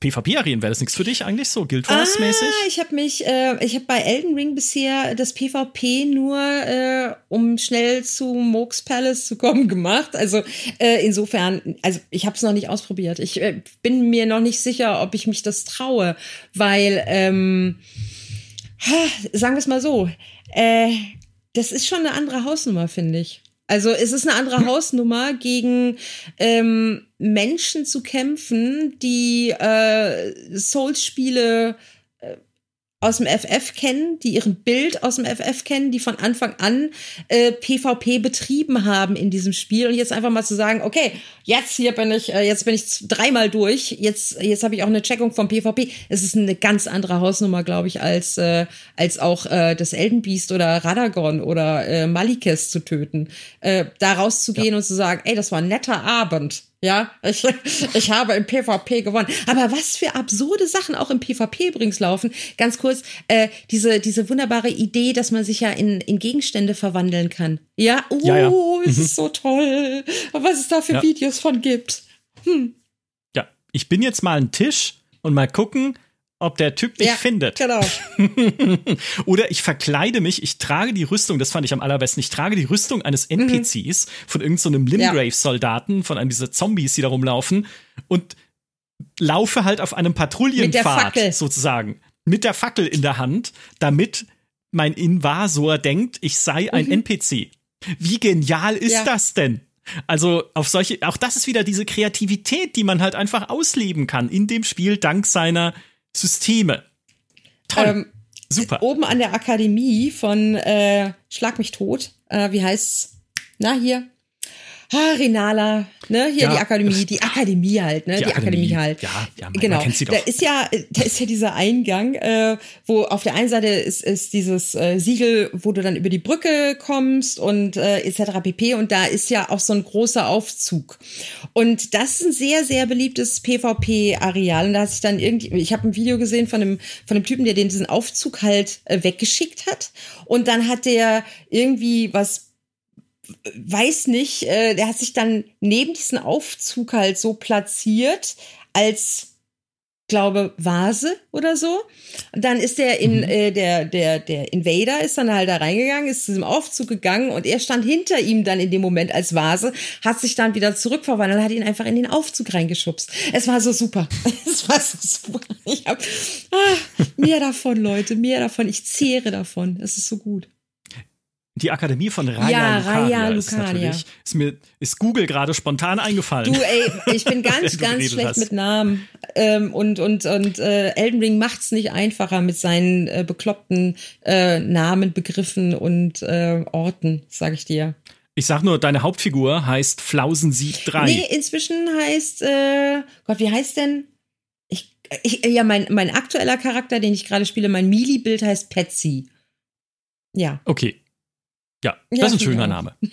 A: PvP-Arenen, wäre das nichts für dich eigentlich so, Guild Wars-mäßig?
B: Ah, ich habe mich, äh, ich habe bei Elden Ring bisher das PvP nur, äh, um schnell zu Mooks Palace zu kommen, (laughs) gemacht. Also äh, insofern, also ich habe es noch nicht ausprobiert. Ich äh, bin mir noch nicht sicher, ob ich mich das traue, weil, ähm, sagen wir es mal so, äh, das ist schon eine andere Hausnummer, finde ich. Also es ist eine andere Hausnummer, gegen ähm, Menschen zu kämpfen, die äh, Souls-Spiele aus dem FF kennen, die ihren Bild aus dem FF kennen, die von Anfang an äh, PvP betrieben haben in diesem Spiel und jetzt einfach mal zu sagen, okay, jetzt hier bin ich, äh, jetzt bin ich dreimal durch, jetzt jetzt habe ich auch eine Checkung vom PvP. Es ist eine ganz andere Hausnummer, glaube ich, als äh, als auch äh, das Eldenbeast oder Radagon oder äh, Malikes zu töten. Äh, da rauszugehen ja. und zu sagen, ey, das war ein netter Abend. Ja, ich, (laughs) ich habe im PvP gewonnen. Aber was für absurde Sachen auch im PvP übrigens laufen. Ganz kurz, äh, diese, diese wunderbare Idee, dass man sich ja in, in Gegenstände verwandeln kann. Ja, oh, ja, ja. Mhm. es ist so toll. Was es da für ja. Videos von gibt. Hm.
A: Ja, ich bin jetzt mal ein Tisch und mal gucken, ob der Typ mich ja, findet.
B: Genau. (laughs)
A: Oder ich verkleide mich, ich trage die Rüstung, das fand ich am allerbesten, ich trage die Rüstung eines NPCs mhm. von irgendeinem so Limgrave-Soldaten, von einem dieser Zombies, die da rumlaufen und laufe halt auf einem Patrouillenpfad sozusagen mit der Fackel in der Hand, damit mein Invasor denkt, ich sei ein mhm. NPC. Wie genial ist ja. das denn? Also auf solche, auch das ist wieder diese Kreativität, die man halt einfach ausleben kann in dem Spiel dank seiner Systeme. Toll. Ähm, Super.
B: Oben an der Akademie von äh, Schlag mich tot, äh, wie heißt's? Na, hier. Ah, Renala, ne, hier ja, die Akademie, die Akademie halt, ne, die, die Akademie, Akademie, halt.
A: Ja, ja man,
B: genau.
A: Man kennt sie doch.
B: Da ist ja, da ist ja dieser Eingang, äh, wo auf der einen Seite ist, ist dieses äh, Siegel, wo du dann über die Brücke kommst und äh, etc. pp. Und da ist ja auch so ein großer Aufzug. Und das ist ein sehr, sehr beliebtes PvP-Areal. Und da hat sich dann irgendwie, ich habe ein Video gesehen von einem, von einem Typen, der den diesen Aufzug halt äh, weggeschickt hat. Und dann hat der irgendwie was weiß nicht, äh, der hat sich dann neben diesen Aufzug halt so platziert als glaube Vase oder so. Und dann ist der in mhm. äh, der der der Invader ist dann halt da reingegangen, ist zu diesem Aufzug gegangen und er stand hinter ihm dann in dem Moment als Vase, hat sich dann wieder zurückverwandelt, hat ihn einfach in den Aufzug reingeschubst. Es war so super. (laughs) Es war so super. Ich hab ah, mehr davon, Leute, mehr davon. Ich zehre davon. Es ist so gut
A: die Akademie von Raya ja, Lucania Raya ist Lucania. ist mir ist Google gerade spontan eingefallen.
B: Du, ey, ich bin (laughs) ganz, ganz schlecht hast. mit Namen ähm, und und und äh, Elden Ring macht's nicht einfacher mit seinen äh, bekloppten äh, Namen, Begriffen und äh, Orten, sag ich dir.
A: Ich sag nur, deine Hauptfigur heißt Flausensieg 3. Nee,
B: inzwischen heißt, äh, Gott, wie heißt denn? Ich, ich, ja, mein, mein aktueller Charakter, den ich gerade spiele, mein Mili-Bild heißt Patsy. Ja.
A: Okay, ja, das ja, ist ein schöner Name. (laughs)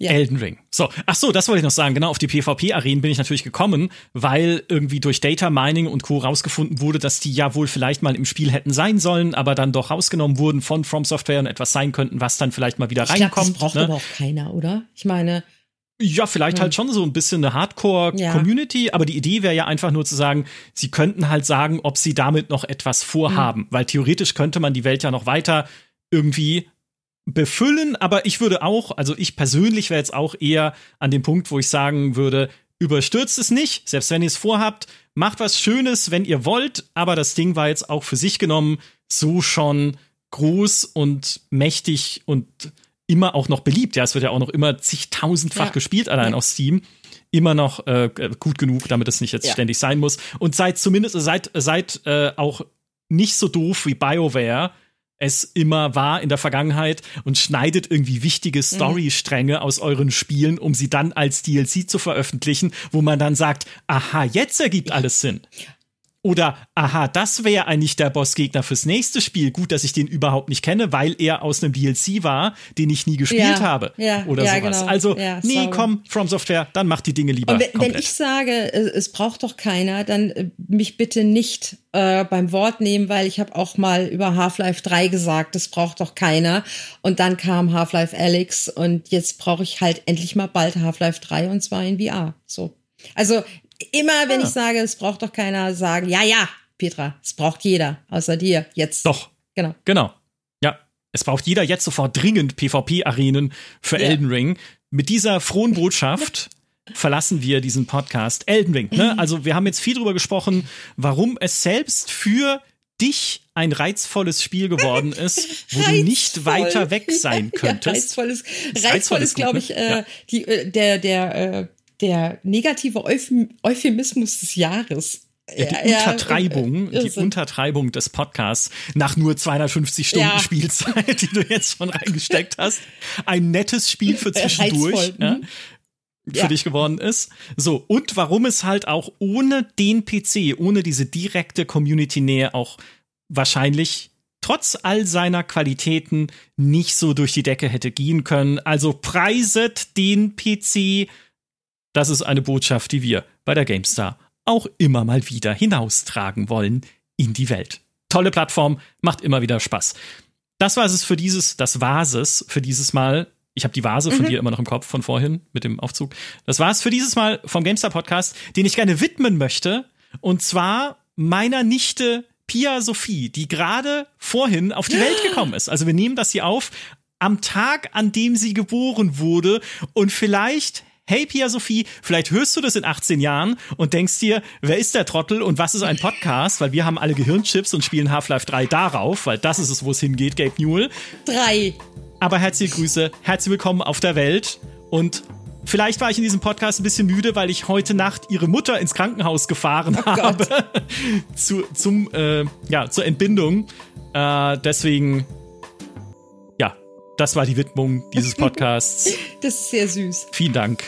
A: Ja. Elden Ring. So, ach so, das wollte ich noch sagen. Genau, auf die PvP-Arenen bin ich natürlich gekommen, weil irgendwie durch Data Mining und Co. rausgefunden wurde, dass die ja wohl vielleicht mal im Spiel hätten sein sollen, aber dann doch rausgenommen wurden von From Software und etwas sein könnten, was dann vielleicht mal wieder ich reinkommt. Glaub, das
B: braucht
A: ne?
B: aber auch keiner, oder? Ich meine.
A: Ja, vielleicht hm. halt schon so ein bisschen eine Hardcore-Community, ja. aber die Idee wäre ja einfach nur zu sagen, sie könnten halt sagen, ob sie damit noch etwas vorhaben, hm. weil theoretisch könnte man die Welt ja noch weiter irgendwie befüllen, aber ich würde auch, also ich persönlich wäre jetzt auch eher an dem Punkt, wo ich sagen würde, überstürzt es nicht, selbst wenn ihr es vorhabt, macht was Schönes, wenn ihr wollt, aber das Ding war jetzt auch für sich genommen so schon groß und mächtig und immer auch noch beliebt. Ja, es wird ja auch noch immer zigtausendfach ja. gespielt, allein ja. auf Steam. Immer noch äh, gut genug, damit es nicht jetzt ja. ständig sein muss. Und seid zumindest, seid, seid äh, auch nicht so doof wie BioWare, es immer war in der Vergangenheit und schneidet irgendwie wichtige mhm. Storystränge mhm. aus euren Spielen, um sie dann als DLC zu veröffentlichen, wo man dann sagt, aha, jetzt ergibt alles Sinn. Oder, aha, das wäre eigentlich der Bossgegner fürs nächste Spiel. Gut, dass ich den überhaupt nicht kenne, weil er aus einem DLC war, den ich nie gespielt
B: ja,
A: habe.
B: Ja,
A: oder
B: ja,
A: sowas.
B: Genau.
A: Also,
B: ja,
A: nee, komm, From Software, dann macht die Dinge lieber.
B: Und wenn, wenn ich sage, es braucht doch keiner, dann äh, mich bitte nicht äh, beim Wort nehmen, weil ich habe auch mal über Half-Life 3 gesagt, das braucht doch keiner. Und dann kam Half-Life Alyx und jetzt brauche ich halt endlich mal bald Half-Life 3 und zwar in VR. So. Also immer, wenn ah. ich sage, es braucht doch keiner, sagen, ja, ja, Petra, es braucht jeder, außer dir, jetzt.
A: Doch. Genau. Genau. Ja, es braucht jeder jetzt sofort dringend PvP-Arenen für ja. Elden Ring. Mit dieser frohen Botschaft (laughs) verlassen wir diesen Podcast Elden Ring. Ne? Also wir haben jetzt viel darüber gesprochen, warum es selbst für dich ein reizvolles Spiel geworden (laughs) ist, wo Reizvoll. du nicht weiter weg (laughs) sein könntest. Ja,
B: reizvoll ist, reizvoll ist, glaube ich, äh, ja. die, äh, der, der, äh, der negative Euphemismus des Jahres.
A: Ja, die ja, Untertreibung, ja, die Untertreibung des Podcasts nach nur 250 Stunden. Spielzeit, die du jetzt schon reingesteckt hast. Ein nettes Spiel für (laughs) zwischendurch. Ja, für dich geworden ist. So, und warum es halt auch ohne den PC, ohne diese direkte Community-Nähe auch wahrscheinlich trotz all seiner Qualitäten nicht so durch die Decke hätte gehen können. Also preiset den PC. Das ist eine Botschaft, die wir bei der GameStar auch immer mal wieder hinaustragen wollen in die Welt. Tolle Plattform, macht immer wieder Spaß. Das war es für dieses, das war es für dieses Mal. Ich habe die Vase von mhm. dir immer noch im Kopf von vorhin mit dem Aufzug. Das war es für dieses Mal vom GameStar Podcast, den ich gerne widmen möchte. Und zwar meiner Nichte Pia Sophie, die gerade vorhin auf die Welt gekommen ist. Also wir nehmen das hier auf am Tag, an dem sie geboren wurde. Und vielleicht hey Pia Sophie, vielleicht hörst du das in 18 Jahren und denkst dir, wer ist der Trottel und was ist ein Podcast? Weil wir haben alle Gehirnchips und spielen Half-Life 3 darauf, weil das ist es, wo es hingeht, Gabe Newell.
B: Drei.
A: Aber herzliche Grüße, herzlich willkommen auf der Welt und Vielleicht war ich in diesem Podcast ein bisschen müde, weil ich heute Nacht ihre Mutter ins Krankenhaus gefahren oh habe. (laughs) Zu, zum, äh, ja, zur Entbindung. Äh, deswegen das war die Widmung dieses (laughs) Podcasts.
B: Das ist sehr süß.
A: Vielen Dank.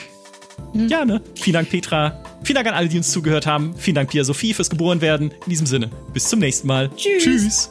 A: Mhm. Gerne. Vielen Dank, Petra. Vielen Dank an alle, die uns zugehört haben. Vielen Dank, Pia Sophie, fürs Geborenwerden. In diesem Sinne, bis zum nächsten Mal.
B: Tschüss. Tschüss.